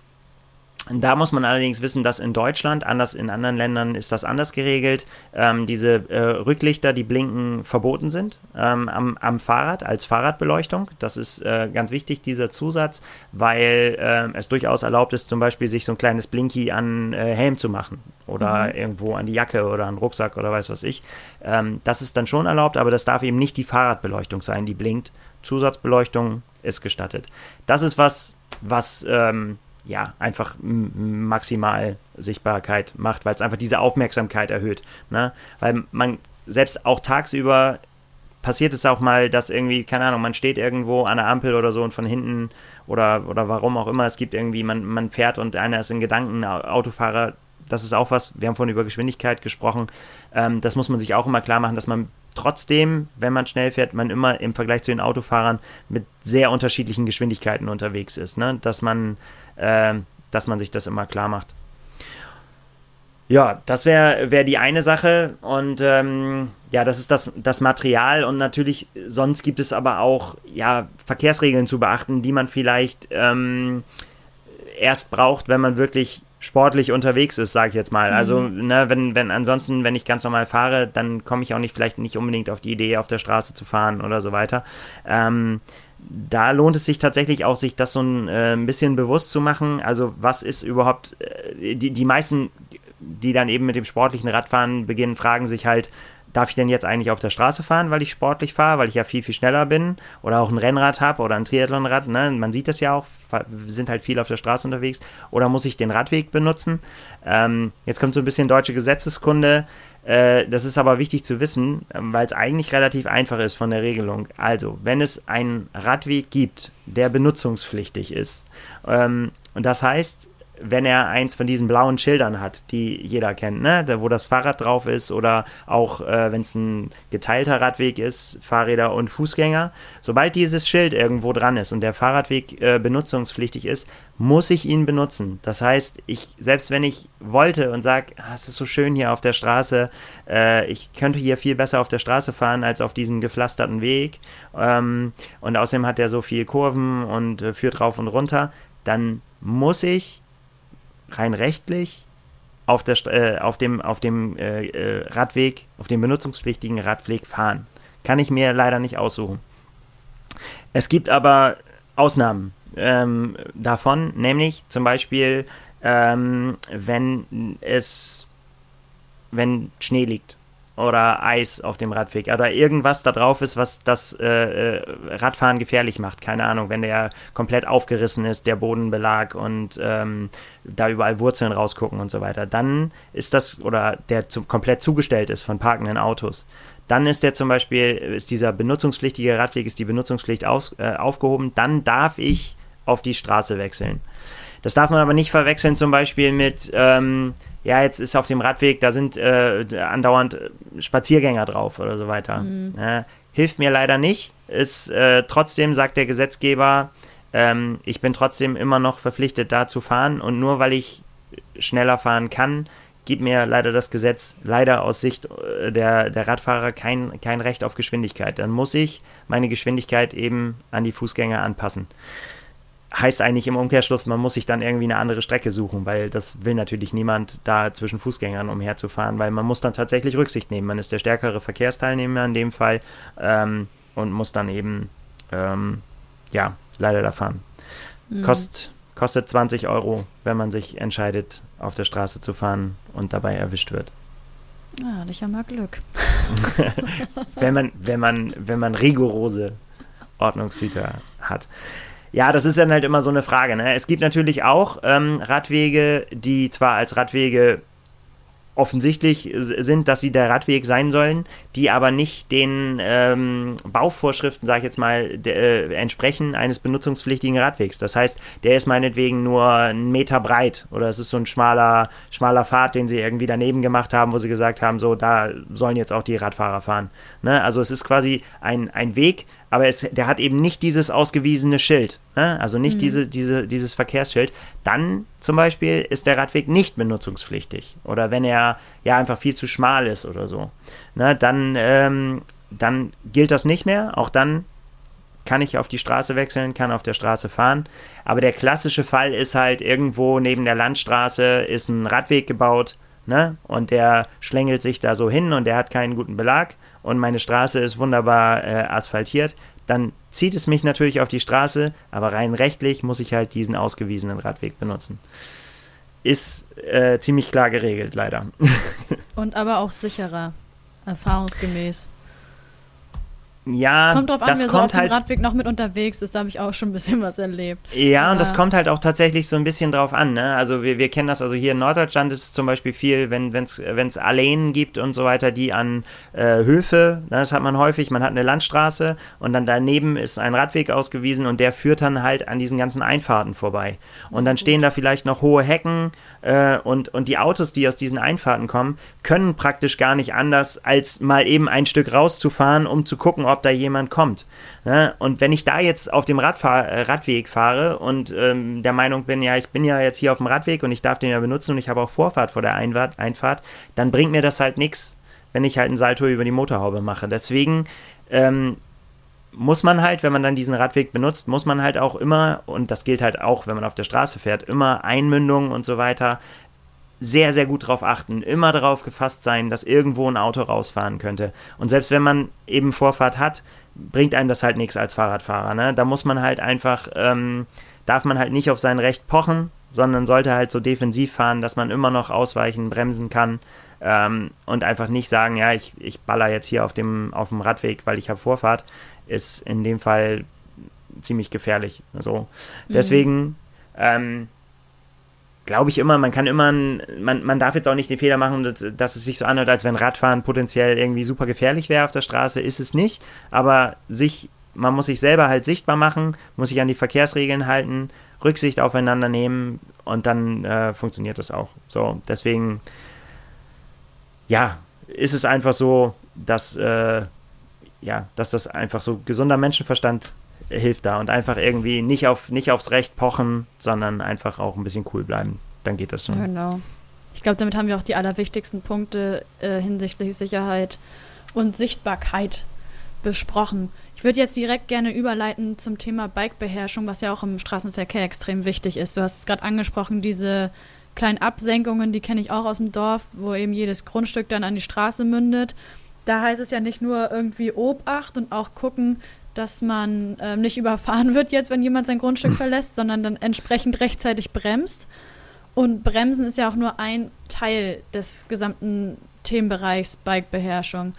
Da muss man allerdings wissen, dass in Deutschland, anders in anderen Ländern ist das anders geregelt, ähm, diese äh, Rücklichter, die blinken, verboten sind ähm, am, am, Fahrrad als Fahrradbeleuchtung. Das ist äh, ganz wichtig, dieser Zusatz, weil äh, es durchaus erlaubt ist, zum Beispiel sich so ein kleines Blinky an äh, Helm zu machen oder mhm. irgendwo an die Jacke oder an den Rucksack oder weiß was ich. Ähm, das ist dann schon erlaubt, aber das darf eben nicht die Fahrradbeleuchtung sein, die blinkt. Zusatzbeleuchtung ist gestattet. Das ist was, was ähm, ja, einfach maximal Sichtbarkeit macht, weil es einfach diese Aufmerksamkeit erhöht. Ne? Weil man selbst auch tagsüber passiert es auch mal, dass irgendwie, keine Ahnung, man steht irgendwo an der Ampel oder so und von hinten oder, oder warum auch immer, es gibt irgendwie, man, man fährt und einer ist in Gedanken, Autofahrer, das ist auch was, wir haben vorhin über Geschwindigkeit gesprochen, ähm, das muss man sich auch immer klar machen, dass man trotzdem, wenn man schnell fährt, man immer im Vergleich zu den Autofahrern mit sehr unterschiedlichen Geschwindigkeiten unterwegs ist, ne? dass man dass man sich das immer klar macht. Ja, das wäre wär die eine Sache und ähm, ja, das ist das, das Material und natürlich, sonst gibt es aber auch ja, Verkehrsregeln zu beachten, die man vielleicht ähm, erst braucht, wenn man wirklich sportlich unterwegs ist, sage ich jetzt mal. Also, mhm. ne, wenn, wenn ansonsten, wenn ich ganz normal fahre, dann komme ich auch nicht, vielleicht nicht unbedingt auf die Idee, auf der Straße zu fahren oder so weiter. Ähm, da lohnt es sich tatsächlich auch, sich das so ein, äh, ein bisschen bewusst zu machen. Also, was ist überhaupt, äh, die, die meisten, die dann eben mit dem sportlichen Radfahren beginnen, fragen sich halt, darf ich denn jetzt eigentlich auf der Straße fahren, weil ich sportlich fahre, weil ich ja viel, viel schneller bin oder auch ein Rennrad habe oder ein Triathlonrad, ne? man sieht das ja auch, sind halt viel auf der Straße unterwegs, oder muss ich den Radweg benutzen? Ähm, jetzt kommt so ein bisschen deutsche Gesetzeskunde, das ist aber wichtig zu wissen, ähm, weil es eigentlich relativ einfach ist von der Regelung. Also, wenn es einen Radweg gibt, der benutzungspflichtig ist, ähm, und das heißt, wenn er eins von diesen blauen Schildern hat, die jeder kennt, ne? Da, wo das Fahrrad drauf ist oder auch äh, wenn es ein geteilter Radweg ist, Fahrräder und Fußgänger. Sobald dieses Schild irgendwo dran ist und der Fahrradweg äh, benutzungspflichtig ist, muss ich ihn benutzen. Das heißt, ich selbst wenn ich wollte und sage, ah, es ist so schön hier auf der Straße, äh, ich könnte hier viel besser auf der Straße fahren als auf diesem gepflasterten Weg ähm, und außerdem hat er so viel Kurven und äh, führt rauf und runter, dann muss ich rein rechtlich auf, der, äh, auf dem, auf dem äh, äh, Radweg, auf dem benutzungspflichtigen Radweg fahren. Kann ich mir leider nicht aussuchen. Es gibt aber Ausnahmen ähm, davon, nämlich zum Beispiel, ähm, wenn es, wenn Schnee liegt oder Eis auf dem Radweg oder irgendwas da drauf ist, was das äh, äh, Radfahren gefährlich macht. Keine Ahnung, wenn der komplett aufgerissen ist, der Bodenbelag und ähm, da überall Wurzeln rausgucken und so weiter, dann ist das, oder der zu, komplett zugestellt ist von parkenden Autos, dann ist der zum Beispiel, ist dieser benutzungspflichtige Radweg, ist die Benutzungspflicht aus, äh, aufgehoben, dann darf ich auf die Straße wechseln. Das darf man aber nicht verwechseln zum Beispiel mit, ähm, ja, jetzt ist auf dem Radweg, da sind äh, andauernd Spaziergänger drauf oder so weiter. Mhm. Ja, hilft mir leider nicht. Ist äh, trotzdem, sagt der Gesetzgeber, ähm, ich bin trotzdem immer noch verpflichtet, da zu fahren und nur weil ich schneller fahren kann, gibt mir leider das Gesetz, leider aus Sicht äh, der, der Radfahrer, kein, kein Recht auf Geschwindigkeit. Dann muss ich meine Geschwindigkeit eben an die Fußgänger anpassen heißt eigentlich im Umkehrschluss, man muss sich dann irgendwie eine andere Strecke suchen, weil das will natürlich niemand da zwischen Fußgängern umherzufahren, weil man muss dann tatsächlich Rücksicht nehmen. Man ist der stärkere Verkehrsteilnehmer in dem Fall ähm, und muss dann eben ähm, ja, leider da fahren. Mhm. Kost, kostet 20 Euro, wenn man sich entscheidet, auf der Straße zu fahren und dabei erwischt wird. Ja, ich habe mal Glück. wenn man, wenn man, wenn man rigorose Ordnungshüter hat. Ja, das ist dann halt immer so eine Frage. Ne? Es gibt natürlich auch ähm, Radwege, die zwar als Radwege offensichtlich sind, dass sie der Radweg sein sollen, die aber nicht den ähm, Bauvorschriften, sage ich jetzt mal, de, äh, entsprechen eines benutzungspflichtigen Radwegs. Das heißt, der ist meinetwegen nur einen Meter breit oder es ist so ein schmaler, schmaler Pfad, den sie irgendwie daneben gemacht haben, wo sie gesagt haben, so, da sollen jetzt auch die Radfahrer fahren. Ne? Also es ist quasi ein, ein Weg, aber es, der hat eben nicht dieses ausgewiesene Schild, ne? also nicht mhm. diese, diese, dieses Verkehrsschild, dann zum Beispiel ist der Radweg nicht benutzungspflichtig. Oder wenn er ja einfach viel zu schmal ist oder so, ne? dann, ähm, dann gilt das nicht mehr. Auch dann kann ich auf die Straße wechseln, kann auf der Straße fahren. Aber der klassische Fall ist halt irgendwo neben der Landstraße ist ein Radweg gebaut, ne? Und der schlängelt sich da so hin und der hat keinen guten Belag und meine Straße ist wunderbar äh, asphaltiert, dann zieht es mich natürlich auf die Straße, aber rein rechtlich muss ich halt diesen ausgewiesenen Radweg benutzen. Ist äh, ziemlich klar geregelt, leider. Und aber auch sicherer, erfahrungsgemäß. Ja, kommt drauf an, das wer kommt so auf dem halt, Radweg noch mit unterwegs ist, da habe ich auch schon ein bisschen was erlebt. Ja, Aber und das kommt halt auch tatsächlich so ein bisschen drauf an. Ne? Also wir, wir kennen das, also hier in Norddeutschland ist es zum Beispiel viel, wenn es Alleen gibt und so weiter, die an äh, Höfe, ne, das hat man häufig, man hat eine Landstraße und dann daneben ist ein Radweg ausgewiesen und der führt dann halt an diesen ganzen Einfahrten vorbei. Und dann stehen da vielleicht noch hohe Hecken äh, und, und die Autos, die aus diesen Einfahrten kommen, können praktisch gar nicht anders, als mal eben ein Stück rauszufahren, um zu gucken, ob da jemand kommt. Ne? Und wenn ich da jetzt auf dem Radfahr äh, Radweg fahre und ähm, der Meinung bin, ja, ich bin ja jetzt hier auf dem Radweg und ich darf den ja benutzen und ich habe auch Vorfahrt vor der Einfahrt, Einfahrt, dann bringt mir das halt nichts, wenn ich halt einen Salto über die Motorhaube mache. Deswegen ähm, muss man halt, wenn man dann diesen Radweg benutzt, muss man halt auch immer, und das gilt halt auch, wenn man auf der Straße fährt, immer Einmündungen und so weiter, sehr, sehr gut darauf achten, immer darauf gefasst sein, dass irgendwo ein Auto rausfahren könnte. Und selbst wenn man eben Vorfahrt hat, bringt einem das halt nichts als Fahrradfahrer. Ne? Da muss man halt einfach, ähm, darf man halt nicht auf sein Recht pochen, sondern sollte halt so defensiv fahren, dass man immer noch ausweichen, bremsen kann ähm, und einfach nicht sagen, ja, ich, ich baller jetzt hier auf dem, auf dem Radweg, weil ich habe Vorfahrt ist in dem Fall ziemlich gefährlich. So. Mhm. Deswegen ähm, glaube ich immer, man kann immer, man, man darf jetzt auch nicht den Fehler machen, dass, dass, es sich so anhört, als wenn Radfahren potenziell irgendwie super gefährlich wäre auf der Straße. Ist es nicht, aber sich, man muss sich selber halt sichtbar machen, muss sich an die Verkehrsregeln halten, Rücksicht aufeinander nehmen und dann äh, funktioniert das auch. So, deswegen, ja, ist es einfach so, dass äh, ja, dass das einfach so gesunder Menschenverstand hilft da und einfach irgendwie nicht, auf, nicht aufs Recht pochen, sondern einfach auch ein bisschen cool bleiben. Dann geht das schon. Genau. Ich glaube, damit haben wir auch die allerwichtigsten Punkte äh, hinsichtlich Sicherheit und Sichtbarkeit besprochen. Ich würde jetzt direkt gerne überleiten zum Thema Bikebeherrschung, was ja auch im Straßenverkehr extrem wichtig ist. Du hast es gerade angesprochen, diese kleinen Absenkungen, die kenne ich auch aus dem Dorf, wo eben jedes Grundstück dann an die Straße mündet da heißt es ja nicht nur irgendwie Obacht und auch gucken, dass man äh, nicht überfahren wird jetzt, wenn jemand sein Grundstück verlässt, sondern dann entsprechend rechtzeitig bremst. Und Bremsen ist ja auch nur ein Teil des gesamten Themenbereichs Bikebeherrschung.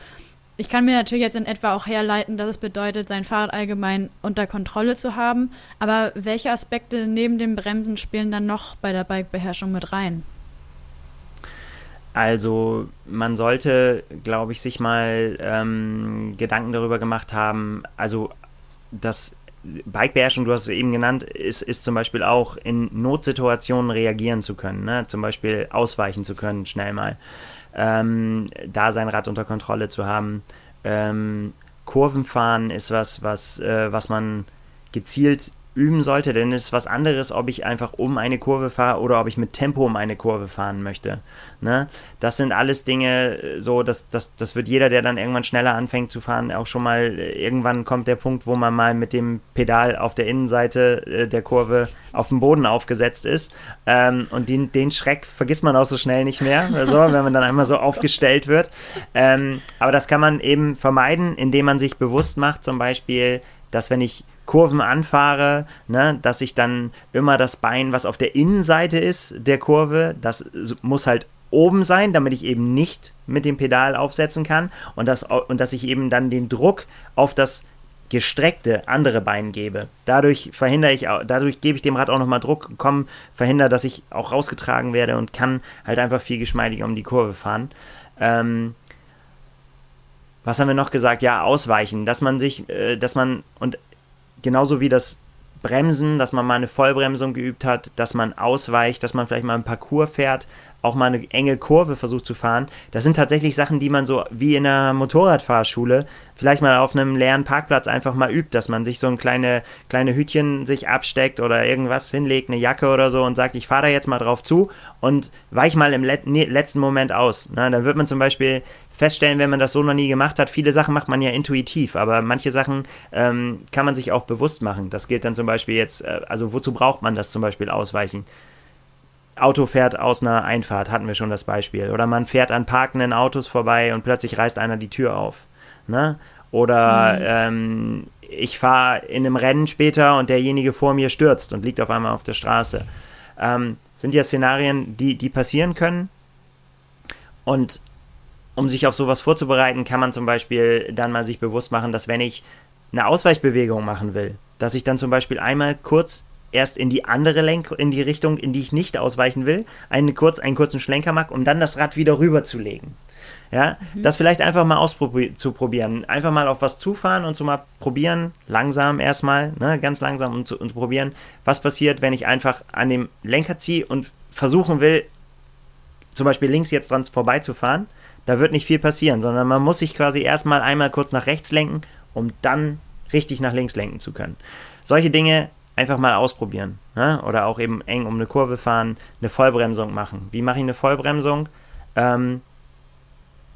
Ich kann mir natürlich jetzt in etwa auch herleiten, dass es bedeutet, sein Fahrrad allgemein unter Kontrolle zu haben. Aber welche Aspekte neben dem Bremsen spielen dann noch bei der Bikebeherrschung mit rein? Also man sollte, glaube ich, sich mal ähm, Gedanken darüber gemacht haben, also das Bikebeherrschung, du hast es eben genannt, ist, ist zum Beispiel auch in Notsituationen reagieren zu können, ne? zum Beispiel ausweichen zu können, schnell mal, ähm, da sein Rad unter Kontrolle zu haben. Ähm, Kurvenfahren ist was, was, äh, was man gezielt üben sollte, denn es ist was anderes, ob ich einfach um eine Kurve fahre oder ob ich mit Tempo um eine Kurve fahren möchte. Ne? Das sind alles Dinge, äh, so, dass das, das wird jeder, der dann irgendwann schneller anfängt zu fahren, auch schon mal, äh, irgendwann kommt der Punkt, wo man mal mit dem Pedal auf der Innenseite äh, der Kurve auf dem Boden aufgesetzt ist. Ähm, und den, den Schreck vergisst man auch so schnell nicht mehr, also, wenn man dann einmal so aufgestellt wird. Ähm, aber das kann man eben vermeiden, indem man sich bewusst macht, zum Beispiel, dass wenn ich Kurven anfahre, ne, dass ich dann immer das Bein, was auf der Innenseite ist der Kurve, das muss halt oben sein, damit ich eben nicht mit dem Pedal aufsetzen kann und, das, und dass ich eben dann den Druck auf das gestreckte andere Bein gebe. Dadurch verhindere ich, dadurch gebe ich dem Rad auch nochmal Druck, komm, verhindere, dass ich auch rausgetragen werde und kann halt einfach viel geschmeidiger um die Kurve fahren. Ähm, was haben wir noch gesagt? Ja, ausweichen, dass man sich, äh, dass man, und genauso wie das Bremsen, dass man mal eine Vollbremsung geübt hat, dass man ausweicht, dass man vielleicht mal ein Parcours fährt, auch mal eine enge Kurve versucht zu fahren. Das sind tatsächlich Sachen, die man so wie in einer Motorradfahrschule vielleicht mal auf einem leeren Parkplatz einfach mal übt, dass man sich so ein kleine, kleine Hütchen sich absteckt oder irgendwas hinlegt, eine Jacke oder so und sagt, ich fahre da jetzt mal drauf zu und weich mal im Let letzten Moment aus. Na, dann wird man zum Beispiel feststellen, wenn man das so noch nie gemacht hat, viele Sachen macht man ja intuitiv, aber manche Sachen ähm, kann man sich auch bewusst machen. Das gilt dann zum Beispiel jetzt, äh, also wozu braucht man das zum Beispiel ausweichen? Auto fährt aus einer Einfahrt, hatten wir schon das Beispiel. Oder man fährt an parkenden Autos vorbei und plötzlich reißt einer die Tür auf. Ne? Oder mhm. ähm, ich fahre in einem Rennen später und derjenige vor mir stürzt und liegt auf einmal auf der Straße. Ähm, sind ja Szenarien, die, die passieren können. Und um sich auf sowas vorzubereiten, kann man zum Beispiel dann mal sich bewusst machen, dass wenn ich eine Ausweichbewegung machen will, dass ich dann zum Beispiel einmal kurz erst in die andere Lenk in die Richtung, in die ich nicht ausweichen will, einen, kurz, einen kurzen Schlenker mache, um dann das Rad wieder rüberzulegen. Ja, mhm. das vielleicht einfach mal auszuprobieren. Einfach mal auf was zufahren und so mal probieren, langsam erstmal, ne, ganz langsam und, zu, und probieren, was passiert, wenn ich einfach an dem Lenker ziehe und versuchen will, zum Beispiel links jetzt dran vorbeizufahren. Da wird nicht viel passieren, sondern man muss sich quasi erstmal einmal kurz nach rechts lenken, um dann richtig nach links lenken zu können. Solche Dinge einfach mal ausprobieren. Ne? Oder auch eben eng um eine Kurve fahren, eine Vollbremsung machen. Wie mache ich eine Vollbremsung? Ähm,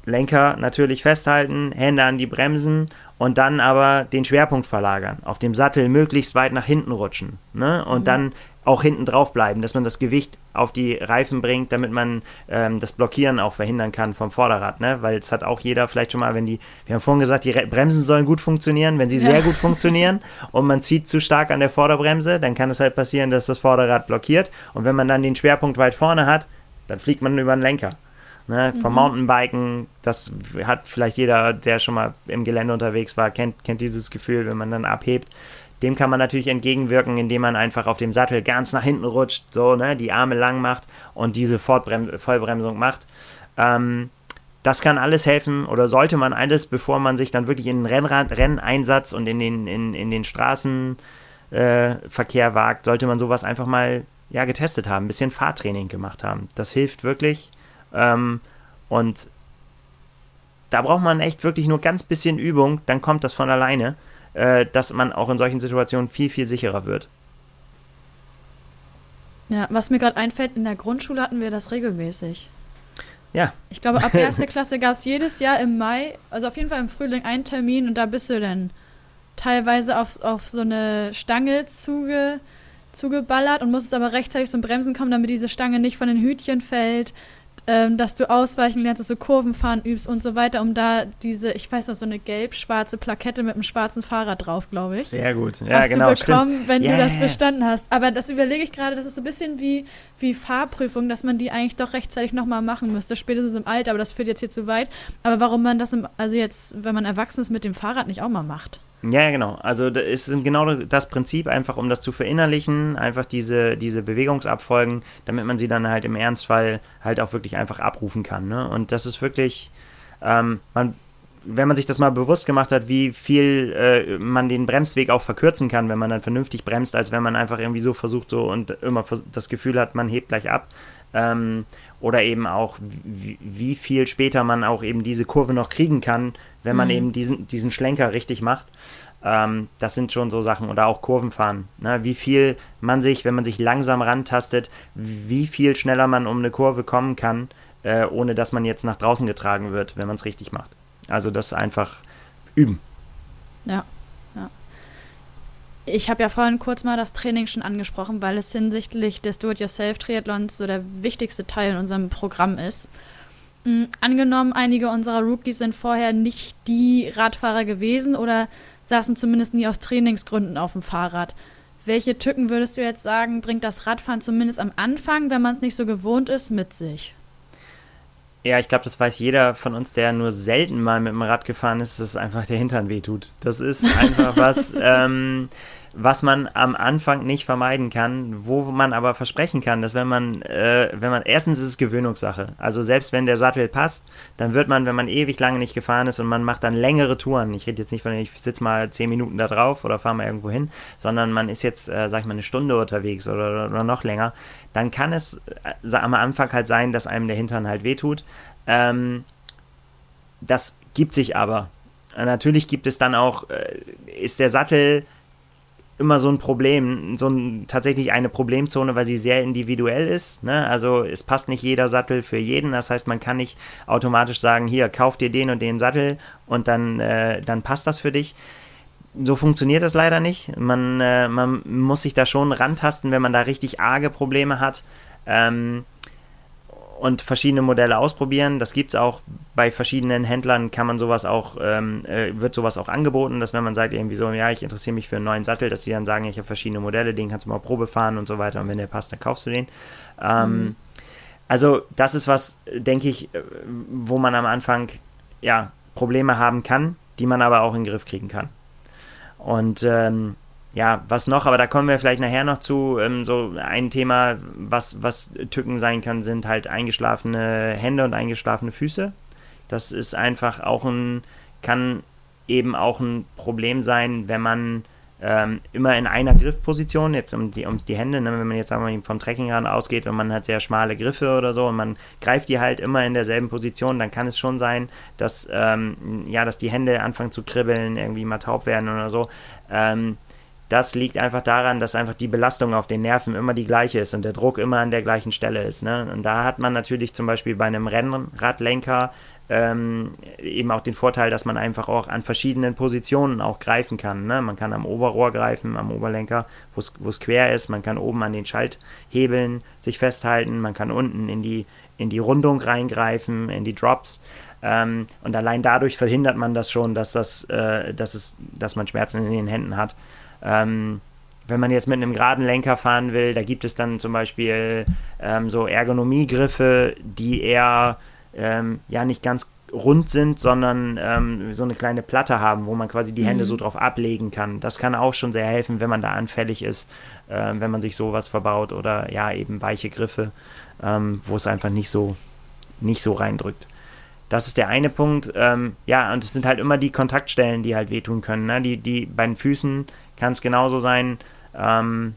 Lenker natürlich festhalten, Hände an die Bremsen und dann aber den Schwerpunkt verlagern. Auf dem Sattel möglichst weit nach hinten rutschen. Ne? Und mhm. dann auch hinten drauf bleiben, dass man das Gewicht auf die Reifen bringt, damit man ähm, das Blockieren auch verhindern kann vom Vorderrad, ne? Weil es hat auch jeder vielleicht schon mal, wenn die, wir haben vorhin gesagt, die Bremsen sollen gut funktionieren, wenn sie ja. sehr gut funktionieren und man zieht zu stark an der Vorderbremse, dann kann es halt passieren, dass das Vorderrad blockiert und wenn man dann den Schwerpunkt weit vorne hat, dann fliegt man über den Lenker. Ne, vom mhm. Mountainbiken, das hat vielleicht jeder, der schon mal im Gelände unterwegs war, kennt, kennt dieses Gefühl, wenn man dann abhebt. Dem kann man natürlich entgegenwirken, indem man einfach auf dem Sattel ganz nach hinten rutscht, so, ne, die Arme lang macht und diese Fortbrem Vollbremsung macht. Ähm, das kann alles helfen oder sollte man alles, bevor man sich dann wirklich in den Rennrad Renneinsatz und in den, in, in den Straßenverkehr äh, wagt, sollte man sowas einfach mal ja, getestet haben, ein bisschen Fahrtraining gemacht haben. Das hilft wirklich ähm, und da braucht man echt wirklich nur ganz bisschen Übung, dann kommt das von alleine, äh, dass man auch in solchen Situationen viel, viel sicherer wird. Ja, was mir gerade einfällt, in der Grundschule hatten wir das regelmäßig. Ja. Ich glaube, ab erste Klasse gab es jedes Jahr im Mai, also auf jeden Fall im Frühling, einen Termin und da bist du dann teilweise auf, auf so eine Stange zuge, zugeballert und musstest aber rechtzeitig zum Bremsen kommen, damit diese Stange nicht von den Hütchen fällt ähm, dass du ausweichen lernst, dass du Kurvenfahren übst und so weiter, um da diese, ich weiß noch, so eine gelb-schwarze Plakette mit einem schwarzen Fahrrad drauf, glaube ich. Sehr gut. Ja, hast genau. Du bekommen, stimmt. wenn yeah. du das bestanden hast. Aber das überlege ich gerade, das ist so ein bisschen wie, wie Fahrprüfung, dass man die eigentlich doch rechtzeitig nochmal machen müsste, spätestens im Alter, aber das führt jetzt hier zu weit. Aber warum man das, im, also jetzt, wenn man erwachsen ist, mit dem Fahrrad nicht auch mal macht? Ja, genau. Also das ist genau das Prinzip, einfach um das zu verinnerlichen, einfach diese, diese Bewegungsabfolgen, damit man sie dann halt im Ernstfall halt auch wirklich einfach abrufen kann. Ne? Und das ist wirklich, ähm, man, wenn man sich das mal bewusst gemacht hat, wie viel äh, man den Bremsweg auch verkürzen kann, wenn man dann vernünftig bremst, als wenn man einfach irgendwie so versucht so und immer das Gefühl hat, man hebt gleich ab. Ähm, oder eben auch, wie, wie, viel später man auch eben diese Kurve noch kriegen kann, wenn man mhm. eben diesen, diesen Schlenker richtig macht. Ähm, das sind schon so Sachen. Oder auch Kurvenfahren. Ne? Wie viel man sich, wenn man sich langsam rantastet, wie viel schneller man um eine Kurve kommen kann, äh, ohne dass man jetzt nach draußen getragen wird, wenn man es richtig macht. Also das einfach üben. Ja. Ich habe ja vorhin kurz mal das Training schon angesprochen, weil es hinsichtlich des Do-it-yourself-Triathlons so der wichtigste Teil in unserem Programm ist. Mhm, angenommen, einige unserer Rookies sind vorher nicht die Radfahrer gewesen oder saßen zumindest nie aus Trainingsgründen auf dem Fahrrad. Welche Tücken würdest du jetzt sagen, bringt das Radfahren zumindest am Anfang, wenn man es nicht so gewohnt ist, mit sich? Ja, ich glaube, das weiß jeder von uns, der nur selten mal mit dem Rad gefahren ist, dass einfach der Hintern wehtut. Das ist einfach was, ähm, was man am Anfang nicht vermeiden kann, wo man aber versprechen kann, dass wenn man, äh, wenn man, erstens ist es Gewöhnungssache. Also selbst wenn der Sattel passt, dann wird man, wenn man ewig lange nicht gefahren ist und man macht dann längere Touren, ich rede jetzt nicht von, ich sitze mal zehn Minuten da drauf oder fahre mal irgendwo hin, sondern man ist jetzt, äh, sag ich mal, eine Stunde unterwegs oder, oder noch länger, dann kann es äh, am Anfang halt sein, dass einem der Hintern halt wehtut. Ähm, das gibt sich aber. Natürlich gibt es dann auch, äh, ist der Sattel immer so ein Problem, so ein, tatsächlich eine Problemzone, weil sie sehr individuell ist. Ne? Also es passt nicht jeder Sattel für jeden. Das heißt, man kann nicht automatisch sagen, hier, kauf dir den und den Sattel und dann, äh, dann passt das für dich. So funktioniert das leider nicht. Man, äh, man muss sich da schon rantasten, wenn man da richtig arge Probleme hat. Ähm, und verschiedene Modelle ausprobieren. Das gibt es auch bei verschiedenen Händlern, kann man sowas auch, ähm, äh, wird sowas auch angeboten, dass wenn man sagt, irgendwie so, ja, ich interessiere mich für einen neuen Sattel, dass die dann sagen, ich habe verschiedene Modelle, den kannst du mal Probe fahren und so weiter und wenn der passt, dann kaufst du den. Ähm, mhm. Also, das ist was, denke ich, wo man am Anfang ja Probleme haben kann, die man aber auch in den Griff kriegen kann. Und ähm, ja, was noch, aber da kommen wir vielleicht nachher noch zu. Ähm, so ein Thema, was, was Tücken sein kann, sind halt eingeschlafene Hände und eingeschlafene Füße. Das ist einfach auch ein, kann eben auch ein Problem sein, wenn man ähm, immer in einer Griffposition, jetzt um die, um die Hände, ne, wenn man jetzt sagen wir, vom Trekkingrad ausgeht und man hat sehr schmale Griffe oder so und man greift die halt immer in derselben Position, dann kann es schon sein, dass, ähm, ja, dass die Hände anfangen zu kribbeln, irgendwie mal taub werden oder so. Ähm, das liegt einfach daran, dass einfach die Belastung auf den Nerven immer die gleiche ist und der Druck immer an der gleichen Stelle ist. Ne? Und da hat man natürlich zum Beispiel bei einem Rennradlenker ähm, eben auch den Vorteil, dass man einfach auch an verschiedenen Positionen auch greifen kann. Ne? Man kann am Oberrohr greifen, am Oberlenker, wo es quer ist. Man kann oben an den Schalthebeln sich festhalten. Man kann unten in die, in die Rundung reingreifen, in die Drops. Ähm, und allein dadurch verhindert man das schon, dass, das, äh, dass, es, dass man Schmerzen in den Händen hat. Ähm, wenn man jetzt mit einem geraden Lenker fahren will, da gibt es dann zum Beispiel ähm, so Ergonomiegriffe, die eher ähm, ja nicht ganz rund sind, sondern ähm, so eine kleine Platte haben, wo man quasi die Hände mhm. so drauf ablegen kann. Das kann auch schon sehr helfen, wenn man da anfällig ist, äh, wenn man sich sowas verbaut oder ja eben weiche Griffe, ähm, wo es einfach nicht so nicht so reindrückt. Das ist der eine Punkt. Ähm, ja, und es sind halt immer die Kontaktstellen, die halt wehtun können. Ne? Die, die bei den Füßen kann es genauso sein, ähm,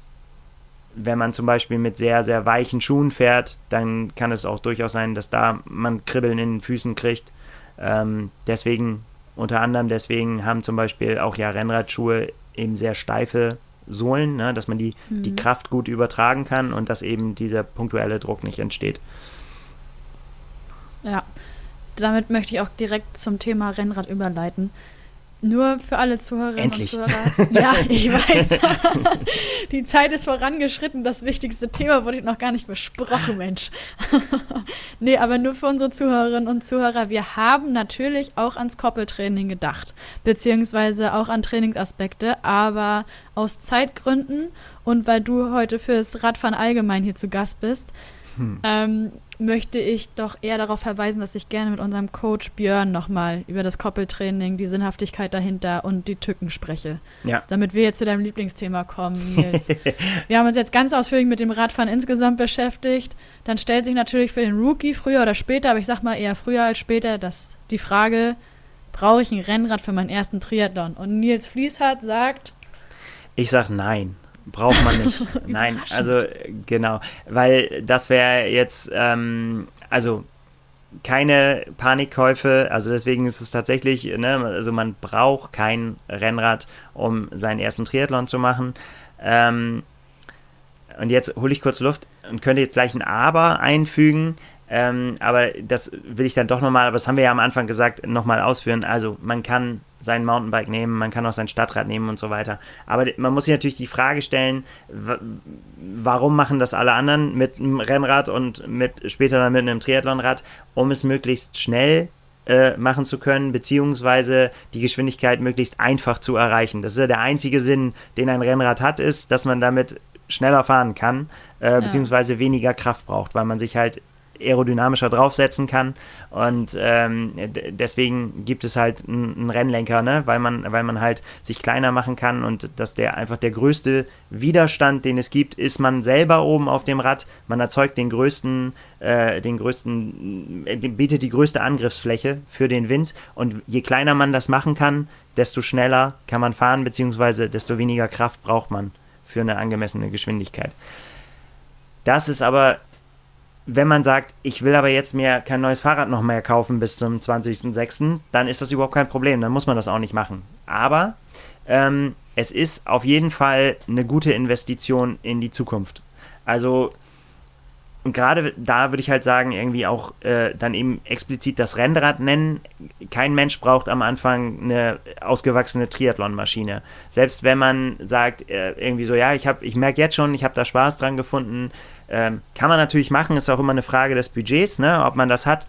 wenn man zum Beispiel mit sehr, sehr weichen Schuhen fährt, dann kann es auch durchaus sein, dass da man Kribbeln in den Füßen kriegt. Ähm, deswegen, unter anderem deswegen haben zum Beispiel auch ja Rennradschuhe eben sehr steife Sohlen, ne, dass man die, mhm. die Kraft gut übertragen kann und dass eben dieser punktuelle Druck nicht entsteht. Ja, damit möchte ich auch direkt zum Thema Rennrad überleiten. Nur für alle Zuhörerinnen Endlich. und Zuhörer. Ja, ich weiß. Die Zeit ist vorangeschritten. Das wichtigste Thema wurde noch gar nicht besprochen, Mensch. nee, aber nur für unsere Zuhörerinnen und Zuhörer. Wir haben natürlich auch ans Koppeltraining gedacht, beziehungsweise auch an Trainingsaspekte, aber aus Zeitgründen und weil du heute fürs Radfahren allgemein hier zu Gast bist, hm. ähm, möchte ich doch eher darauf verweisen, dass ich gerne mit unserem Coach Björn nochmal über das Koppeltraining, die Sinnhaftigkeit dahinter und die Tücken spreche. Ja. Damit wir jetzt zu deinem Lieblingsthema kommen, Nils. wir haben uns jetzt ganz ausführlich mit dem Radfahren insgesamt beschäftigt. Dann stellt sich natürlich für den Rookie früher oder später, aber ich sag mal eher früher als später, dass die Frage, brauche ich ein Rennrad für meinen ersten Triathlon? Und Nils Fließhardt sagt, ich sag nein. Braucht man nicht. Nein, also genau, weil das wäre jetzt, ähm, also keine Panikkäufe, also deswegen ist es tatsächlich, ne, also man braucht kein Rennrad, um seinen ersten Triathlon zu machen. Ähm, und jetzt hole ich kurz Luft und könnte jetzt gleich ein Aber einfügen. Ähm, aber das will ich dann doch nochmal, aber das haben wir ja am Anfang gesagt, nochmal ausführen. Also man kann sein Mountainbike nehmen, man kann auch sein Stadtrad nehmen und so weiter. Aber man muss sich natürlich die Frage stellen, warum machen das alle anderen mit einem Rennrad und mit später dann mit einem Triathlonrad, um es möglichst schnell äh, machen zu können, beziehungsweise die Geschwindigkeit möglichst einfach zu erreichen. Das ist ja der einzige Sinn, den ein Rennrad hat, ist, dass man damit schneller fahren kann, äh, beziehungsweise ja. weniger Kraft braucht, weil man sich halt aerodynamischer draufsetzen kann. Und ähm, deswegen gibt es halt einen Rennlenker, ne? weil, man, weil man halt sich kleiner machen kann und dass der einfach der größte Widerstand, den es gibt, ist man selber oben auf dem Rad. Man erzeugt den größten, äh, den größten, äh, bietet die größte Angriffsfläche für den Wind. Und je kleiner man das machen kann, desto schneller kann man fahren, beziehungsweise desto weniger Kraft braucht man für eine angemessene Geschwindigkeit. Das ist aber wenn man sagt, ich will aber jetzt mir kein neues Fahrrad noch mehr kaufen bis zum 20.06., dann ist das überhaupt kein Problem, dann muss man das auch nicht machen. Aber ähm, es ist auf jeden Fall eine gute Investition in die Zukunft. Also und gerade da würde ich halt sagen, irgendwie auch äh, dann eben explizit das Rennrad nennen. Kein Mensch braucht am Anfang eine ausgewachsene Triathlon-Maschine. Selbst wenn man sagt, äh, irgendwie so, ja, ich, ich merke jetzt schon, ich habe da Spaß dran gefunden, ähm, kann man natürlich machen, ist auch immer eine Frage des Budgets, ne, ob man das hat.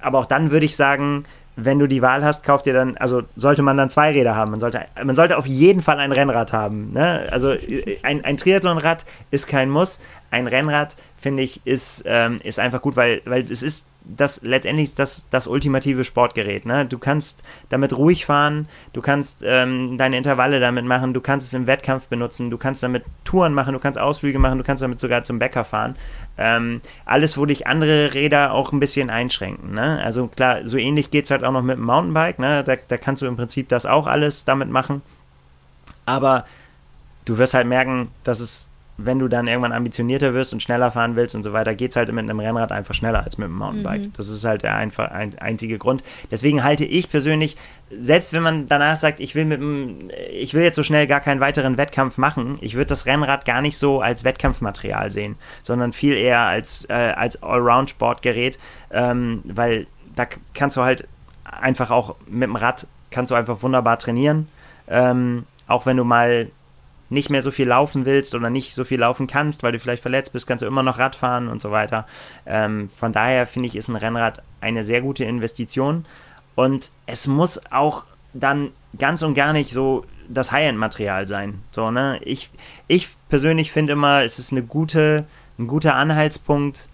Aber auch dann würde ich sagen, wenn du die Wahl hast, kauft dir dann, also sollte man dann zwei Räder haben. Man sollte, man sollte auf jeden Fall ein Rennrad haben. Ne? Also ein, ein Triathlonrad ist kein Muss. Ein Rennrad, finde ich, ist, ähm, ist einfach gut, weil, weil es ist das letztendlich das, das ultimative Sportgerät. Ne? Du kannst damit ruhig fahren, du kannst ähm, deine Intervalle damit machen, du kannst es im Wettkampf benutzen, du kannst damit Touren machen, du kannst Ausflüge machen, du kannst damit sogar zum Bäcker fahren. Ähm, alles, wo dich andere Räder auch ein bisschen einschränken. Ne? Also klar, so ähnlich geht es halt auch noch mit dem Mountainbike. Ne? Da, da kannst du im Prinzip das auch alles damit machen. Aber du wirst halt merken, dass es wenn du dann irgendwann ambitionierter wirst und schneller fahren willst und so weiter, geht es halt mit einem Rennrad einfach schneller als mit einem Mountainbike. Mhm. Das ist halt der einfach ein, einzige Grund. Deswegen halte ich persönlich, selbst wenn man danach sagt, ich will mit dem, ich will jetzt so schnell gar keinen weiteren Wettkampf machen, ich würde das Rennrad gar nicht so als Wettkampfmaterial sehen, sondern viel eher als, äh, als Allround-Sportgerät, ähm, weil da kannst du halt einfach auch mit dem Rad kannst du einfach wunderbar trainieren. Ähm, auch wenn du mal nicht mehr so viel laufen willst oder nicht so viel laufen kannst, weil du vielleicht verletzt bist, kannst du immer noch Rad fahren und so weiter. Ähm, von daher finde ich, ist ein Rennrad eine sehr gute Investition und es muss auch dann ganz und gar nicht so das High-End-Material sein. So, ne? Ich, ich persönlich finde immer, es ist eine gute, ein guter Anhaltspunkt.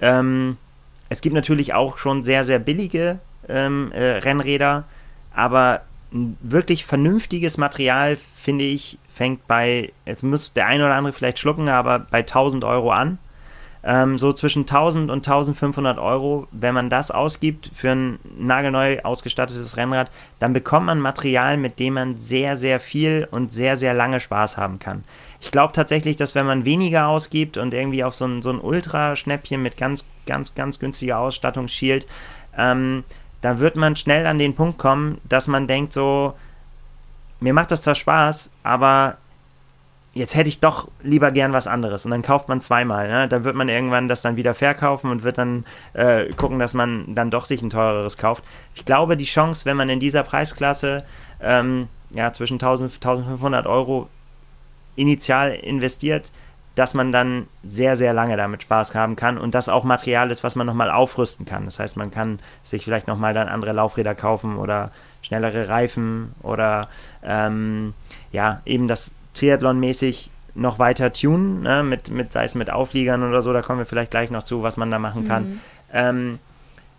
Ähm, es gibt natürlich auch schon sehr, sehr billige ähm, äh, Rennräder, aber wirklich vernünftiges Material, finde ich, fängt bei, jetzt muss der eine oder andere vielleicht schlucken, aber bei 1000 Euro an. Ähm, so zwischen 1000 und 1500 Euro, wenn man das ausgibt für ein nagelneu ausgestattetes Rennrad, dann bekommt man Material, mit dem man sehr, sehr viel und sehr, sehr lange Spaß haben kann. Ich glaube tatsächlich, dass wenn man weniger ausgibt und irgendwie auf so ein, so ein Ultraschnäppchen mit ganz, ganz, ganz günstiger Ausstattung schielt, ähm, da wird man schnell an den Punkt kommen, dass man denkt so, mir macht das zwar Spaß, aber jetzt hätte ich doch lieber gern was anderes. Und dann kauft man zweimal. Ne? Dann wird man irgendwann das dann wieder verkaufen und wird dann äh, gucken, dass man dann doch sich ein teureres kauft. Ich glaube, die Chance, wenn man in dieser Preisklasse ähm, ja, zwischen 1000 und 1500 Euro initial investiert, dass man dann sehr, sehr lange damit Spaß haben kann und das auch Material ist, was man nochmal aufrüsten kann. Das heißt, man kann sich vielleicht nochmal dann andere Laufräder kaufen oder schnellere Reifen oder ähm, ja, eben das Triathlon-mäßig noch weiter tunen, ne, mit, mit, sei es mit Aufliegern oder so, da kommen wir vielleicht gleich noch zu, was man da machen kann. Mhm. Ähm,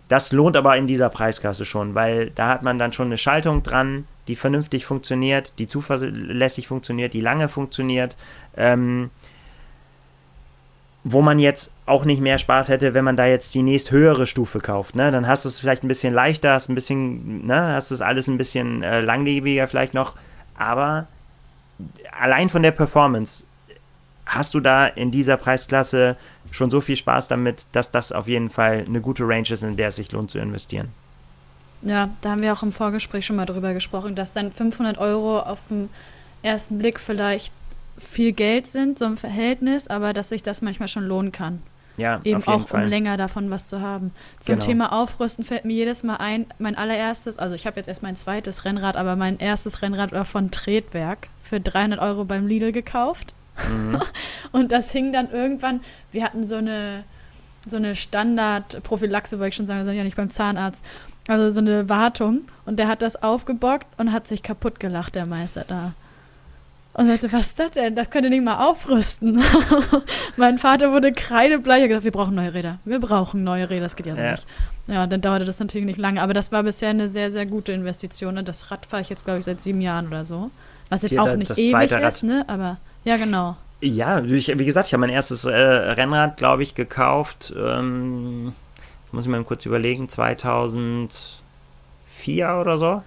das lohnt aber in dieser Preisklasse schon, weil da hat man dann schon eine Schaltung dran, die vernünftig funktioniert, die zuverlässig funktioniert, die lange funktioniert. Ähm, wo man jetzt auch nicht mehr Spaß hätte, wenn man da jetzt die nächst höhere Stufe kauft. Ne? Dann hast du es vielleicht ein bisschen leichter, hast ein bisschen, ne, hast es alles ein bisschen äh, langlebiger vielleicht noch. Aber allein von der Performance hast du da in dieser Preisklasse schon so viel Spaß damit, dass das auf jeden Fall eine gute Range ist, in der es sich lohnt zu investieren. Ja, da haben wir auch im Vorgespräch schon mal drüber gesprochen, dass dann 500 Euro auf den ersten Blick vielleicht viel Geld sind, so im Verhältnis, aber dass sich das manchmal schon lohnen kann. Ja, eben auch Fall. um länger davon was zu haben. Zum genau. Thema Aufrüsten fällt mir jedes Mal ein, mein allererstes, also ich habe jetzt erst mein zweites Rennrad, aber mein erstes Rennrad war von Tretwerk für 300 Euro beim Lidl gekauft. Mhm. Und das hing dann irgendwann, wir hatten so eine, so eine Standard-Prophylaxe, wollte ich schon sagen, wir sind ja nicht beim Zahnarzt. also so eine Wartung. Und der hat das aufgebockt und hat sich kaputt gelacht, der Meister da. Und sagte, was ist das denn? Das könnt ihr nicht mal aufrüsten. mein Vater wurde kreidebleich und gesagt, wir brauchen neue Räder. Wir brauchen neue Räder, das geht ja so ja. nicht. Ja, dann dauerte das natürlich nicht lange. Aber das war bisher eine sehr, sehr gute Investition. Ne? Das Rad fahre ich jetzt, glaube ich, seit sieben Jahren oder so. Was jetzt Hier, auch nicht ewig ist, ne? Aber ja, genau. Ja, ich, wie gesagt, ich habe mein erstes äh, Rennrad, glaube ich, gekauft. Ähm, das muss ich mal kurz überlegen, 2004 oder so.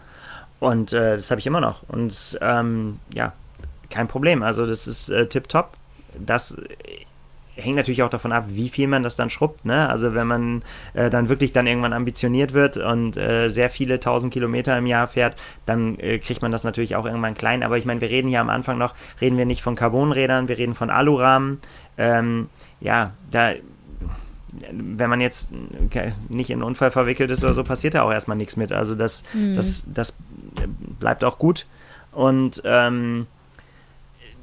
Und äh, das habe ich immer noch. Und ähm, ja, kein Problem. Also das ist äh, tipptopp. Das hängt natürlich auch davon ab, wie viel man das dann schrubbt. Ne? Also wenn man äh, dann wirklich dann irgendwann ambitioniert wird und äh, sehr viele tausend Kilometer im Jahr fährt, dann äh, kriegt man das natürlich auch irgendwann klein. Aber ich meine, wir reden hier am Anfang noch, reden wir nicht von Carbonrädern, wir reden von Alurahmen. Ähm, ja, da wenn man jetzt nicht in einen Unfall verwickelt ist oder so, passiert da auch erstmal nichts mit. Also das, mhm. das, das bleibt auch gut. Und ähm,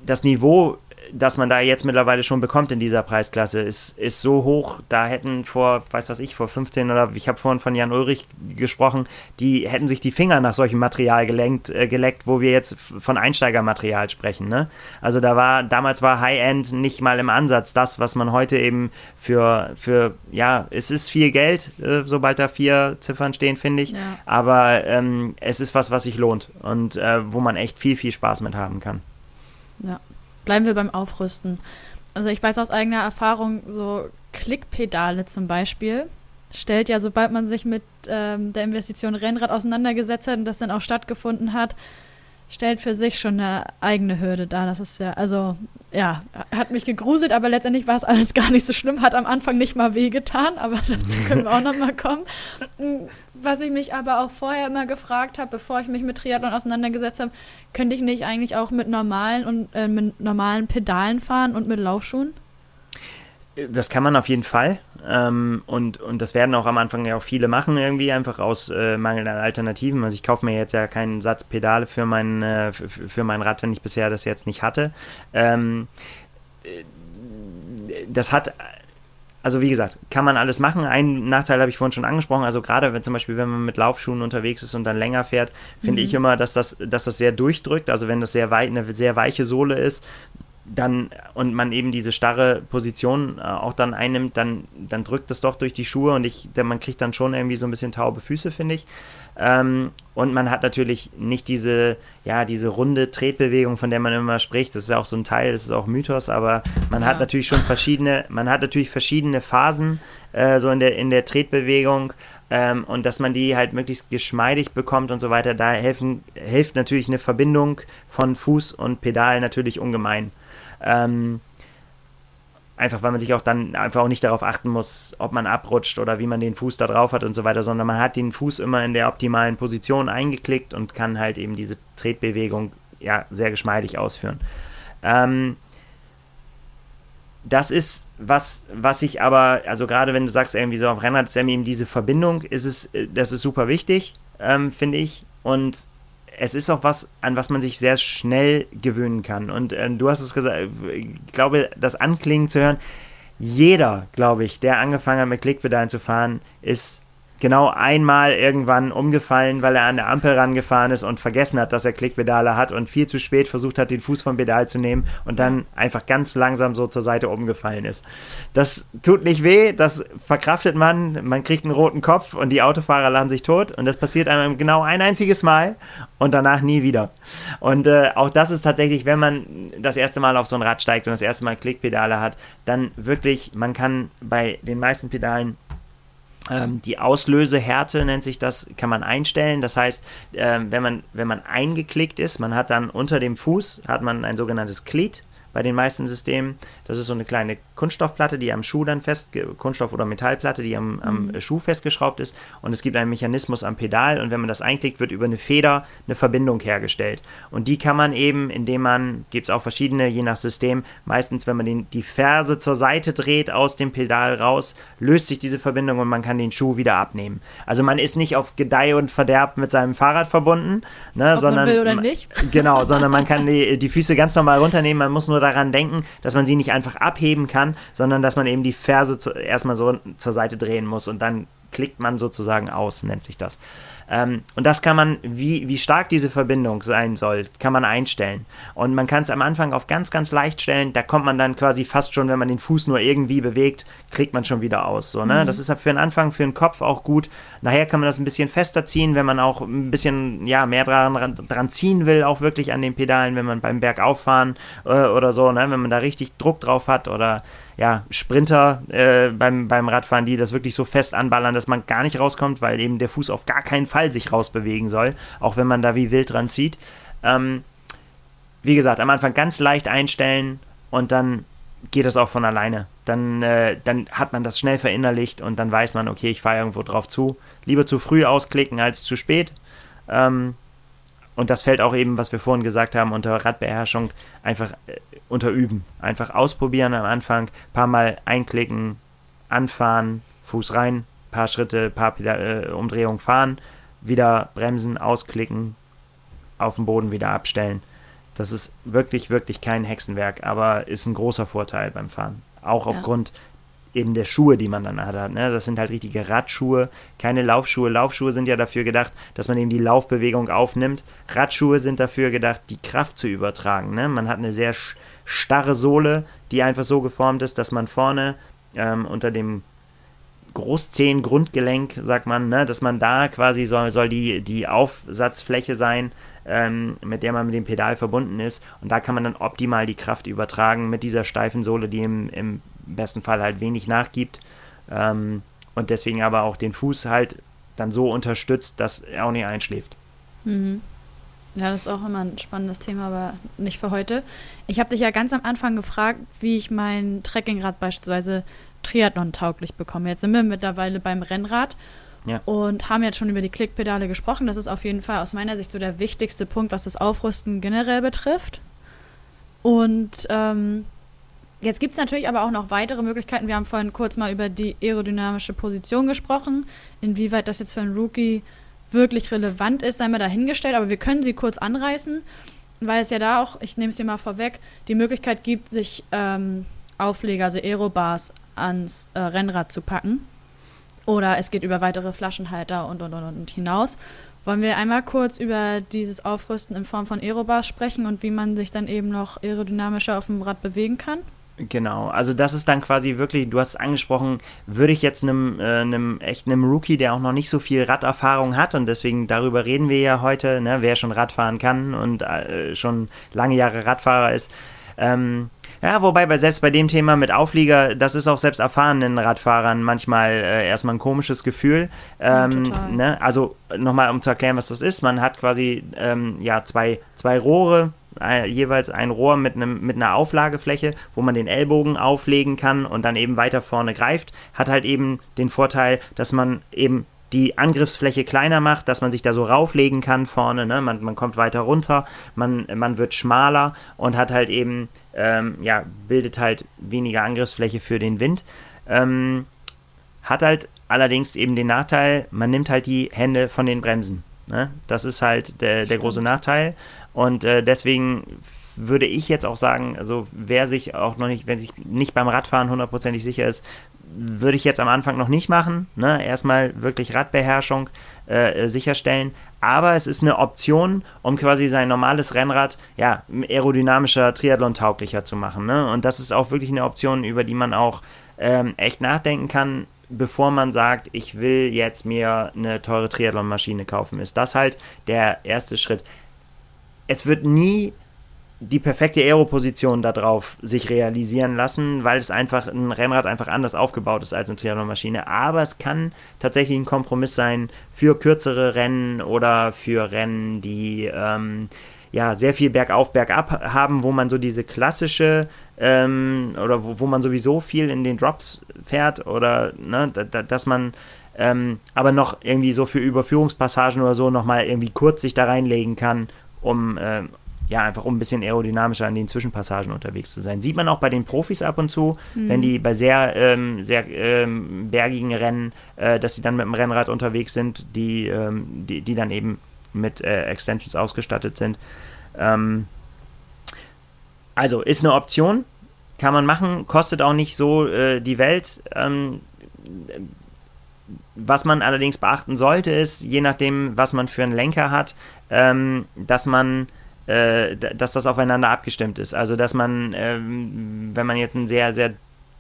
das Niveau das man da jetzt mittlerweile schon bekommt in dieser Preisklasse, ist, ist so hoch. Da hätten vor, weiß was ich, vor 15 oder ich habe vorhin von Jan Ulrich gesprochen, die hätten sich die Finger nach solchem Material gelenkt, äh, geleckt, wo wir jetzt von Einsteigermaterial sprechen. Ne? Also da war, damals war High-End nicht mal im Ansatz das, was man heute eben für, für ja, es ist viel Geld, äh, sobald da vier Ziffern stehen, finde ich. Ja. Aber ähm, es ist was, was sich lohnt und äh, wo man echt viel, viel Spaß mit haben kann. Ja, bleiben wir beim Aufrüsten. Also ich weiß aus eigener Erfahrung, so Klickpedale zum Beispiel, stellt ja, sobald man sich mit ähm, der Investition Rennrad auseinandergesetzt hat und das dann auch stattgefunden hat, stellt für sich schon eine eigene Hürde dar. Das ist ja, also, ja, hat mich gegruselt, aber letztendlich war es alles gar nicht so schlimm, hat am Anfang nicht mal wehgetan, aber dazu können wir auch nochmal kommen. Was ich mich aber auch vorher immer gefragt habe, bevor ich mich mit Triathlon auseinandergesetzt habe, könnte ich nicht eigentlich auch mit normalen und äh, mit normalen Pedalen fahren und mit Laufschuhen? Das kann man auf jeden Fall. Ähm, und, und das werden auch am Anfang ja auch viele machen, irgendwie einfach aus äh, Mangel an Alternativen. Also ich kaufe mir jetzt ja keinen Satz Pedale für mein, äh, für, für, mein Rad, wenn ich bisher das jetzt nicht hatte. Ähm, äh, das hat also wie gesagt, kann man alles machen. Einen Nachteil habe ich vorhin schon angesprochen. Also gerade wenn zum Beispiel, wenn man mit Laufschuhen unterwegs ist und dann länger fährt, finde mhm. ich immer, dass das, dass das sehr durchdrückt. Also wenn das sehr weit, eine sehr weiche Sohle ist, dann und man eben diese starre Position äh, auch dann einnimmt, dann, dann drückt es doch durch die Schuhe und ich, man kriegt dann schon irgendwie so ein bisschen taube Füße, finde ich. Ähm, und man hat natürlich nicht diese, ja, diese runde Tretbewegung, von der man immer spricht. Das ist ja auch so ein Teil, das ist auch Mythos, aber man ja. hat natürlich schon verschiedene, man hat natürlich verschiedene Phasen äh, so in der, in der Tretbewegung. Ähm, und dass man die halt möglichst geschmeidig bekommt und so weiter, da helfen, hilft natürlich eine Verbindung von Fuß und Pedal natürlich ungemein. Ähm, einfach weil man sich auch dann einfach auch nicht darauf achten muss, ob man abrutscht oder wie man den Fuß da drauf hat und so weiter, sondern man hat den Fuß immer in der optimalen Position eingeklickt und kann halt eben diese Tretbewegung ja sehr geschmeidig ausführen. Ähm, das ist was, was ich aber, also gerade wenn du sagst, irgendwie so am Rennrad ist eben diese Verbindung, ist es, äh, das ist super wichtig, ähm, finde ich. Und es ist auch was, an was man sich sehr schnell gewöhnen kann. Und äh, du hast es gesagt, ich glaube, das Anklingen zu hören, jeder, glaube ich, der angefangen hat mit Klickpedalen zu fahren, ist genau einmal irgendwann umgefallen, weil er an der Ampel rangefahren ist und vergessen hat, dass er Klickpedale hat und viel zu spät versucht hat, den Fuß vom Pedal zu nehmen und dann einfach ganz langsam so zur Seite umgefallen ist. Das tut nicht weh, das verkraftet man, man kriegt einen roten Kopf und die Autofahrer lachen sich tot und das passiert einem genau ein einziges Mal und danach nie wieder. Und äh, auch das ist tatsächlich, wenn man das erste Mal auf so ein Rad steigt und das erste Mal Klickpedale hat, dann wirklich, man kann bei den meisten Pedalen die Auslösehärte nennt sich das, kann man einstellen. Das heißt, äh, wenn, man, wenn man eingeklickt ist, man hat dann unter dem Fuß hat man ein sogenanntes Glied bei den meisten Systemen. Das ist so eine kleine Kunststoffplatte, die am Schuh dann fest, Kunststoff- oder Metallplatte, die am, am mhm. Schuh festgeschraubt ist. Und es gibt einen Mechanismus am Pedal und wenn man das einklickt, wird über eine Feder eine Verbindung hergestellt. Und die kann man eben, indem man, gibt es auch verschiedene, je nach System, meistens, wenn man den, die Ferse zur Seite dreht, aus dem Pedal raus, löst sich diese Verbindung und man kann den Schuh wieder abnehmen. Also man ist nicht auf Gedeih und Verderb mit seinem Fahrrad verbunden, ne, Ob sondern. Man will oder nicht. Genau, sondern man kann die, die Füße ganz normal runternehmen, man muss nur daran denken, dass man sie nicht einfach abheben kann, sondern dass man eben die Ferse zu, erstmal so zur Seite drehen muss und dann klickt man sozusagen aus, nennt sich das. Ähm, und das kann man, wie, wie stark diese Verbindung sein soll, kann man einstellen. Und man kann es am Anfang auf ganz, ganz leicht stellen. Da kommt man dann quasi fast schon, wenn man den Fuß nur irgendwie bewegt, klickt man schon wieder aus. So, ne? Mhm. Das ist für den Anfang, für den Kopf auch gut. Nachher kann man das ein bisschen fester ziehen, wenn man auch ein bisschen ja, mehr dran, dran ziehen will, auch wirklich an den Pedalen, wenn man beim Bergauffahren äh, oder so, ne? wenn man da richtig Druck drauf hat oder ja, Sprinter äh, beim, beim Radfahren, die das wirklich so fest anballern, dass man gar nicht rauskommt, weil eben der Fuß auf gar keinen Fall sich rausbewegen soll, auch wenn man da wie wild dran zieht. Ähm, wie gesagt, am Anfang ganz leicht einstellen und dann geht das auch von alleine. Dann, äh, dann hat man das schnell verinnerlicht und dann weiß man, okay, ich fahre irgendwo drauf zu. Lieber zu früh ausklicken als zu spät. Ähm, und das fällt auch eben, was wir vorhin gesagt haben, unter Radbeherrschung einfach äh, unterüben. Einfach ausprobieren am Anfang, paar Mal einklicken, anfahren, Fuß rein, paar Schritte, paar Pedal, äh, Umdrehungen fahren, wieder bremsen, ausklicken, auf dem Boden wieder abstellen. Das ist wirklich, wirklich kein Hexenwerk, aber ist ein großer Vorteil beim Fahren. Auch aufgrund ja eben der Schuhe, die man dann hat. Ne? Das sind halt richtige Radschuhe, keine Laufschuhe. Laufschuhe sind ja dafür gedacht, dass man eben die Laufbewegung aufnimmt. Radschuhe sind dafür gedacht, die Kraft zu übertragen. Ne? Man hat eine sehr starre Sohle, die einfach so geformt ist, dass man vorne ähm, unter dem Großzehen Grundgelenk, sagt man, ne, dass man da quasi soll, soll die, die Aufsatzfläche sein, ähm, mit der man mit dem Pedal verbunden ist. Und da kann man dann optimal die Kraft übertragen mit dieser steifen Sohle, die im, im besten Fall halt wenig nachgibt. Ähm, und deswegen aber auch den Fuß halt dann so unterstützt, dass er auch nicht einschläft. Mhm. Ja, das ist auch immer ein spannendes Thema, aber nicht für heute. Ich habe dich ja ganz am Anfang gefragt, wie ich mein Trekkingrad beispielsweise Triathlon tauglich bekomme. Jetzt sind wir mittlerweile beim Rennrad ja. und haben jetzt schon über die Klickpedale gesprochen. Das ist auf jeden Fall aus meiner Sicht so der wichtigste Punkt, was das Aufrüsten generell betrifft. Und ähm, Jetzt gibt es natürlich aber auch noch weitere Möglichkeiten. Wir haben vorhin kurz mal über die aerodynamische Position gesprochen. Inwieweit das jetzt für einen Rookie wirklich relevant ist, sei mal dahingestellt. Aber wir können sie kurz anreißen, weil es ja da auch, ich nehme es dir mal vorweg, die Möglichkeit gibt, sich ähm, Aufleger, also Aerobars, ans äh, Rennrad zu packen. Oder es geht über weitere Flaschenhalter und, und, und, und hinaus. Wollen wir einmal kurz über dieses Aufrüsten in Form von Aerobars sprechen und wie man sich dann eben noch aerodynamischer auf dem Rad bewegen kann? Genau, also das ist dann quasi wirklich, du hast es angesprochen, würde ich jetzt einem, äh, einem echt einem Rookie, der auch noch nicht so viel Raderfahrung hat und deswegen darüber reden wir ja heute, ne, wer schon Radfahren kann und äh, schon lange Jahre Radfahrer ist. Ähm, ja, wobei bei, selbst bei dem Thema mit Auflieger, das ist auch selbst erfahrenen Radfahrern manchmal äh, erstmal ein komisches Gefühl. Ähm, ja, ne? Also nochmal, um zu erklären, was das ist. Man hat quasi ähm, ja, zwei, zwei Rohre, jeweils ein Rohr mit, einem, mit einer Auflagefläche, wo man den Ellbogen auflegen kann und dann eben weiter vorne greift, hat halt eben den Vorteil, dass man eben die Angriffsfläche kleiner macht, dass man sich da so rauflegen kann vorne, ne? man, man kommt weiter runter, man, man wird schmaler und hat halt eben, ähm, ja, bildet halt weniger Angriffsfläche für den Wind. Ähm, hat halt allerdings eben den Nachteil, man nimmt halt die Hände von den Bremsen. Ne? Das ist halt der, der große Nachteil. Und äh, deswegen würde ich jetzt auch sagen, also wer sich auch noch nicht, wenn sich nicht beim Radfahren hundertprozentig sicher ist, würde ich jetzt am Anfang noch nicht machen. Ne? Erstmal wirklich Radbeherrschung äh, sicherstellen. Aber es ist eine Option, um quasi sein normales Rennrad ja, aerodynamischer, Triathlon-tauglicher zu machen. Ne? Und das ist auch wirklich eine Option, über die man auch ähm, echt nachdenken kann, bevor man sagt, ich will jetzt mir eine teure Triathlon-Maschine kaufen. Ist das halt der erste Schritt es wird nie die perfekte Aeroposition darauf sich realisieren lassen, weil es einfach ein Rennrad einfach anders aufgebaut ist als eine Triathlon-Maschine. Aber es kann tatsächlich ein Kompromiss sein für kürzere Rennen oder für Rennen, die ähm, ja sehr viel bergauf, bergab haben, wo man so diese klassische ähm, oder wo, wo, man sowieso viel in den Drops fährt oder ne, da, da, dass man ähm, aber noch irgendwie so für Überführungspassagen oder so nochmal irgendwie kurz sich da reinlegen kann um äh, ja, einfach um ein bisschen aerodynamischer an den Zwischenpassagen unterwegs zu sein. Sieht man auch bei den Profis ab und zu, mhm. wenn die bei sehr, ähm, sehr ähm, bergigen Rennen, äh, dass sie dann mit dem Rennrad unterwegs sind, die, ähm, die, die dann eben mit äh, Extensions ausgestattet sind. Ähm, also ist eine Option, kann man machen, kostet auch nicht so äh, die Welt. Ähm, was man allerdings beachten sollte, ist, je nachdem, was man für einen Lenker hat, ähm, dass man äh, dass das aufeinander abgestimmt ist. Also dass man, ähm, wenn man jetzt einen sehr, sehr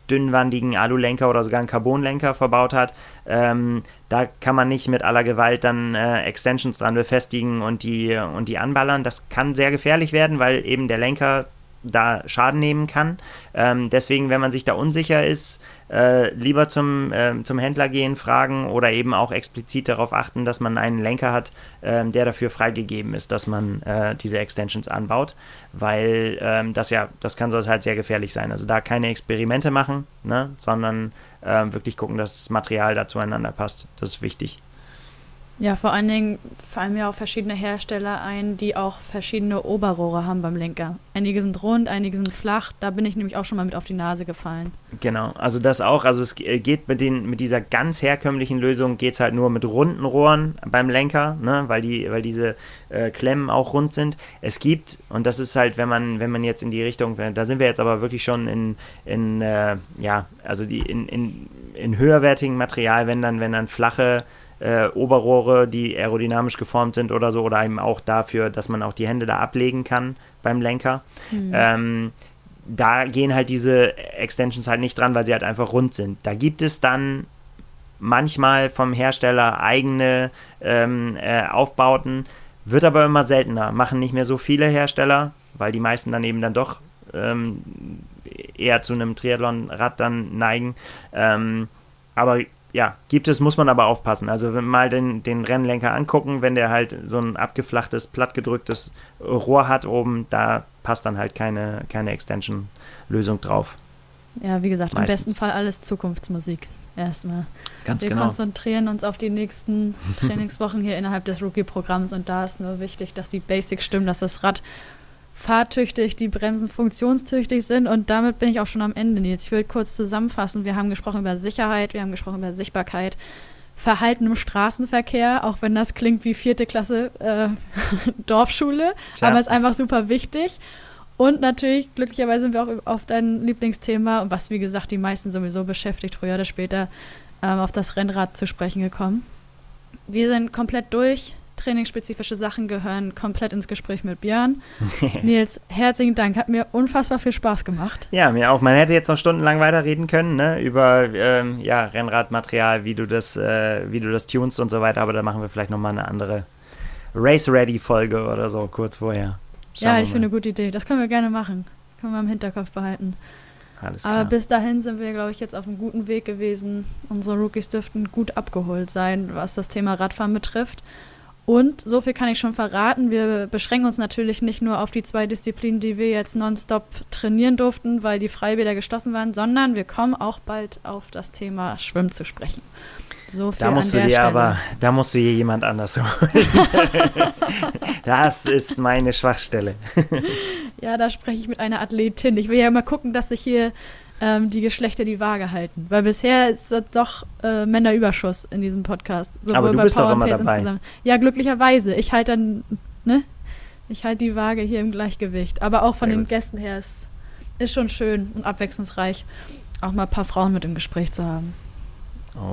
dünnwandigen Alulenker oder sogar einen Carbonlenker verbaut hat, ähm, da kann man nicht mit aller Gewalt dann äh, Extensions dran befestigen und die, und die anballern. Das kann sehr gefährlich werden, weil eben der Lenker da Schaden nehmen kann. Ähm, deswegen, wenn man sich da unsicher ist, äh, lieber zum, äh, zum Händler gehen, fragen oder eben auch explizit darauf achten, dass man einen Lenker hat, äh, der dafür freigegeben ist, dass man äh, diese Extensions anbaut, weil ähm, das ja, das kann so halt sehr gefährlich sein. Also da keine Experimente machen, ne, sondern ähm, wirklich gucken, dass das Material da zueinander passt. Das ist wichtig. Ja, vor allen Dingen fallen mir auch verschiedene Hersteller ein, die auch verschiedene Oberrohre haben beim Lenker. Einige sind rund, einige sind flach. Da bin ich nämlich auch schon mal mit auf die Nase gefallen. Genau, also das auch. Also es geht mit, den, mit dieser ganz herkömmlichen Lösung geht es halt nur mit runden Rohren beim Lenker, ne? weil, die, weil diese äh, Klemmen auch rund sind. Es gibt, und das ist halt, wenn man, wenn man jetzt in die Richtung, da sind wir jetzt aber wirklich schon in, in äh, ja, also die in, in, in höherwertigen Material, wenn dann, wenn dann flache äh, Oberrohre, die aerodynamisch geformt sind oder so, oder eben auch dafür, dass man auch die Hände da ablegen kann beim Lenker. Mhm. Ähm, da gehen halt diese Extensions halt nicht dran, weil sie halt einfach rund sind. Da gibt es dann manchmal vom Hersteller eigene ähm, äh, Aufbauten, wird aber immer seltener. Machen nicht mehr so viele Hersteller, weil die meisten dann eben dann doch ähm, eher zu einem Triathlon-Rad dann neigen. Ähm, aber ja, gibt es, muss man aber aufpassen. Also mal den, den Rennlenker angucken, wenn der halt so ein abgeflachtes, plattgedrücktes Rohr hat oben, da passt dann halt keine, keine Extension-Lösung drauf. Ja, wie gesagt, Meistens. im besten Fall alles Zukunftsmusik. Erstmal. Ganz Wir genau. konzentrieren uns auf die nächsten Trainingswochen hier innerhalb des Rookie-Programms und da ist nur wichtig, dass die Basics stimmen, dass das Rad fahrtüchtig, die Bremsen funktionstüchtig sind. Und damit bin ich auch schon am Ende, Nils. Ich will kurz zusammenfassen. Wir haben gesprochen über Sicherheit, wir haben gesprochen über Sichtbarkeit, Verhalten im Straßenverkehr, auch wenn das klingt wie vierte Klasse äh, Dorfschule, Tja. aber ist einfach super wichtig. Und natürlich, glücklicherweise sind wir auch auf dein Lieblingsthema, was wie gesagt die meisten sowieso beschäftigt, früher oder später, ähm, auf das Rennrad zu sprechen gekommen. Wir sind komplett durch trainingsspezifische Sachen gehören komplett ins Gespräch mit Björn. Nils, herzlichen Dank. Hat mir unfassbar viel Spaß gemacht. Ja, mir auch. Man hätte jetzt noch stundenlang weiterreden können, ne, über ähm, ja, Rennradmaterial, wie du das, äh, wie du das tunst und so weiter, aber da machen wir vielleicht nochmal eine andere Race-Ready-Folge oder so kurz vorher. Schauen ja, ich finde eine gute Idee. Das können wir gerne machen. Können wir im Hinterkopf behalten. Alles klar. Aber bis dahin sind wir, glaube ich, jetzt auf einem guten Weg gewesen. Unsere Rookies dürften gut abgeholt sein, was das Thema Radfahren betrifft. Und so viel kann ich schon verraten, wir beschränken uns natürlich nicht nur auf die zwei Disziplinen, die wir jetzt nonstop trainieren durften, weil die Freibäder geschlossen waren, sondern wir kommen auch bald auf das Thema Schwimmen zu sprechen. So viel da musst du dir Stelle. aber, da musst du hier jemand anders holen. das ist meine Schwachstelle. ja, da spreche ich mit einer Athletin. Ich will ja immer gucken, dass ich hier ähm, die Geschlechter die Waage halten. Weil bisher ist das doch äh, Männerüberschuss in diesem Podcast. Sowohl Aber du bist Power doch immer dabei. Insgesamt. Ja, glücklicherweise. Ich halte dann, ne? Ich halte die Waage hier im Gleichgewicht. Aber auch von Sehr den gut. Gästen her ist, ist schon schön und abwechslungsreich, auch mal ein paar Frauen mit im Gespräch zu haben.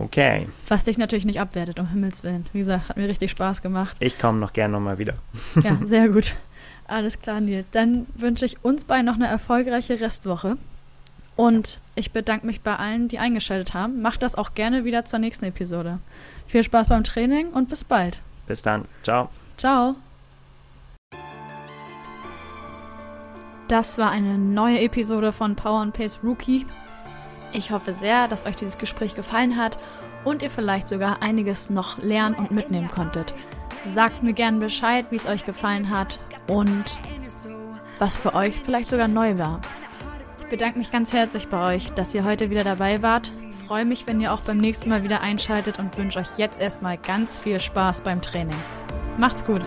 Okay. Was dich natürlich nicht abwertet, um Himmels Willen. Wie gesagt, hat mir richtig Spaß gemacht. Ich komme noch gerne nochmal wieder. ja, sehr gut. Alles klar, Nils. Dann wünsche ich uns beiden noch eine erfolgreiche Restwoche. Und ich bedanke mich bei allen, die eingeschaltet haben. Macht das auch gerne wieder zur nächsten Episode. Viel Spaß beim Training und bis bald. Bis dann. Ciao. Ciao. Das war eine neue Episode von Power and Pace Rookie. Ich hoffe sehr, dass euch dieses Gespräch gefallen hat und ihr vielleicht sogar einiges noch lernen und mitnehmen konntet. Sagt mir gerne Bescheid, wie es euch gefallen hat und was für euch vielleicht sogar neu war bedanke mich ganz herzlich bei euch, dass ihr heute wieder dabei wart. Freue mich, wenn ihr auch beim nächsten Mal wieder einschaltet und wünsche euch jetzt erstmal ganz viel Spaß beim Training. Macht's gut.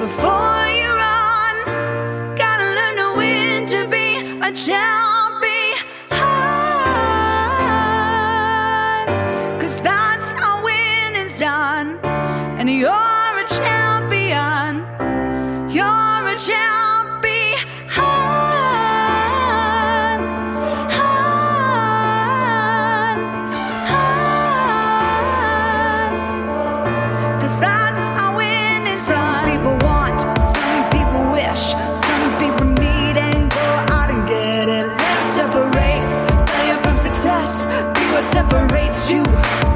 Before. you.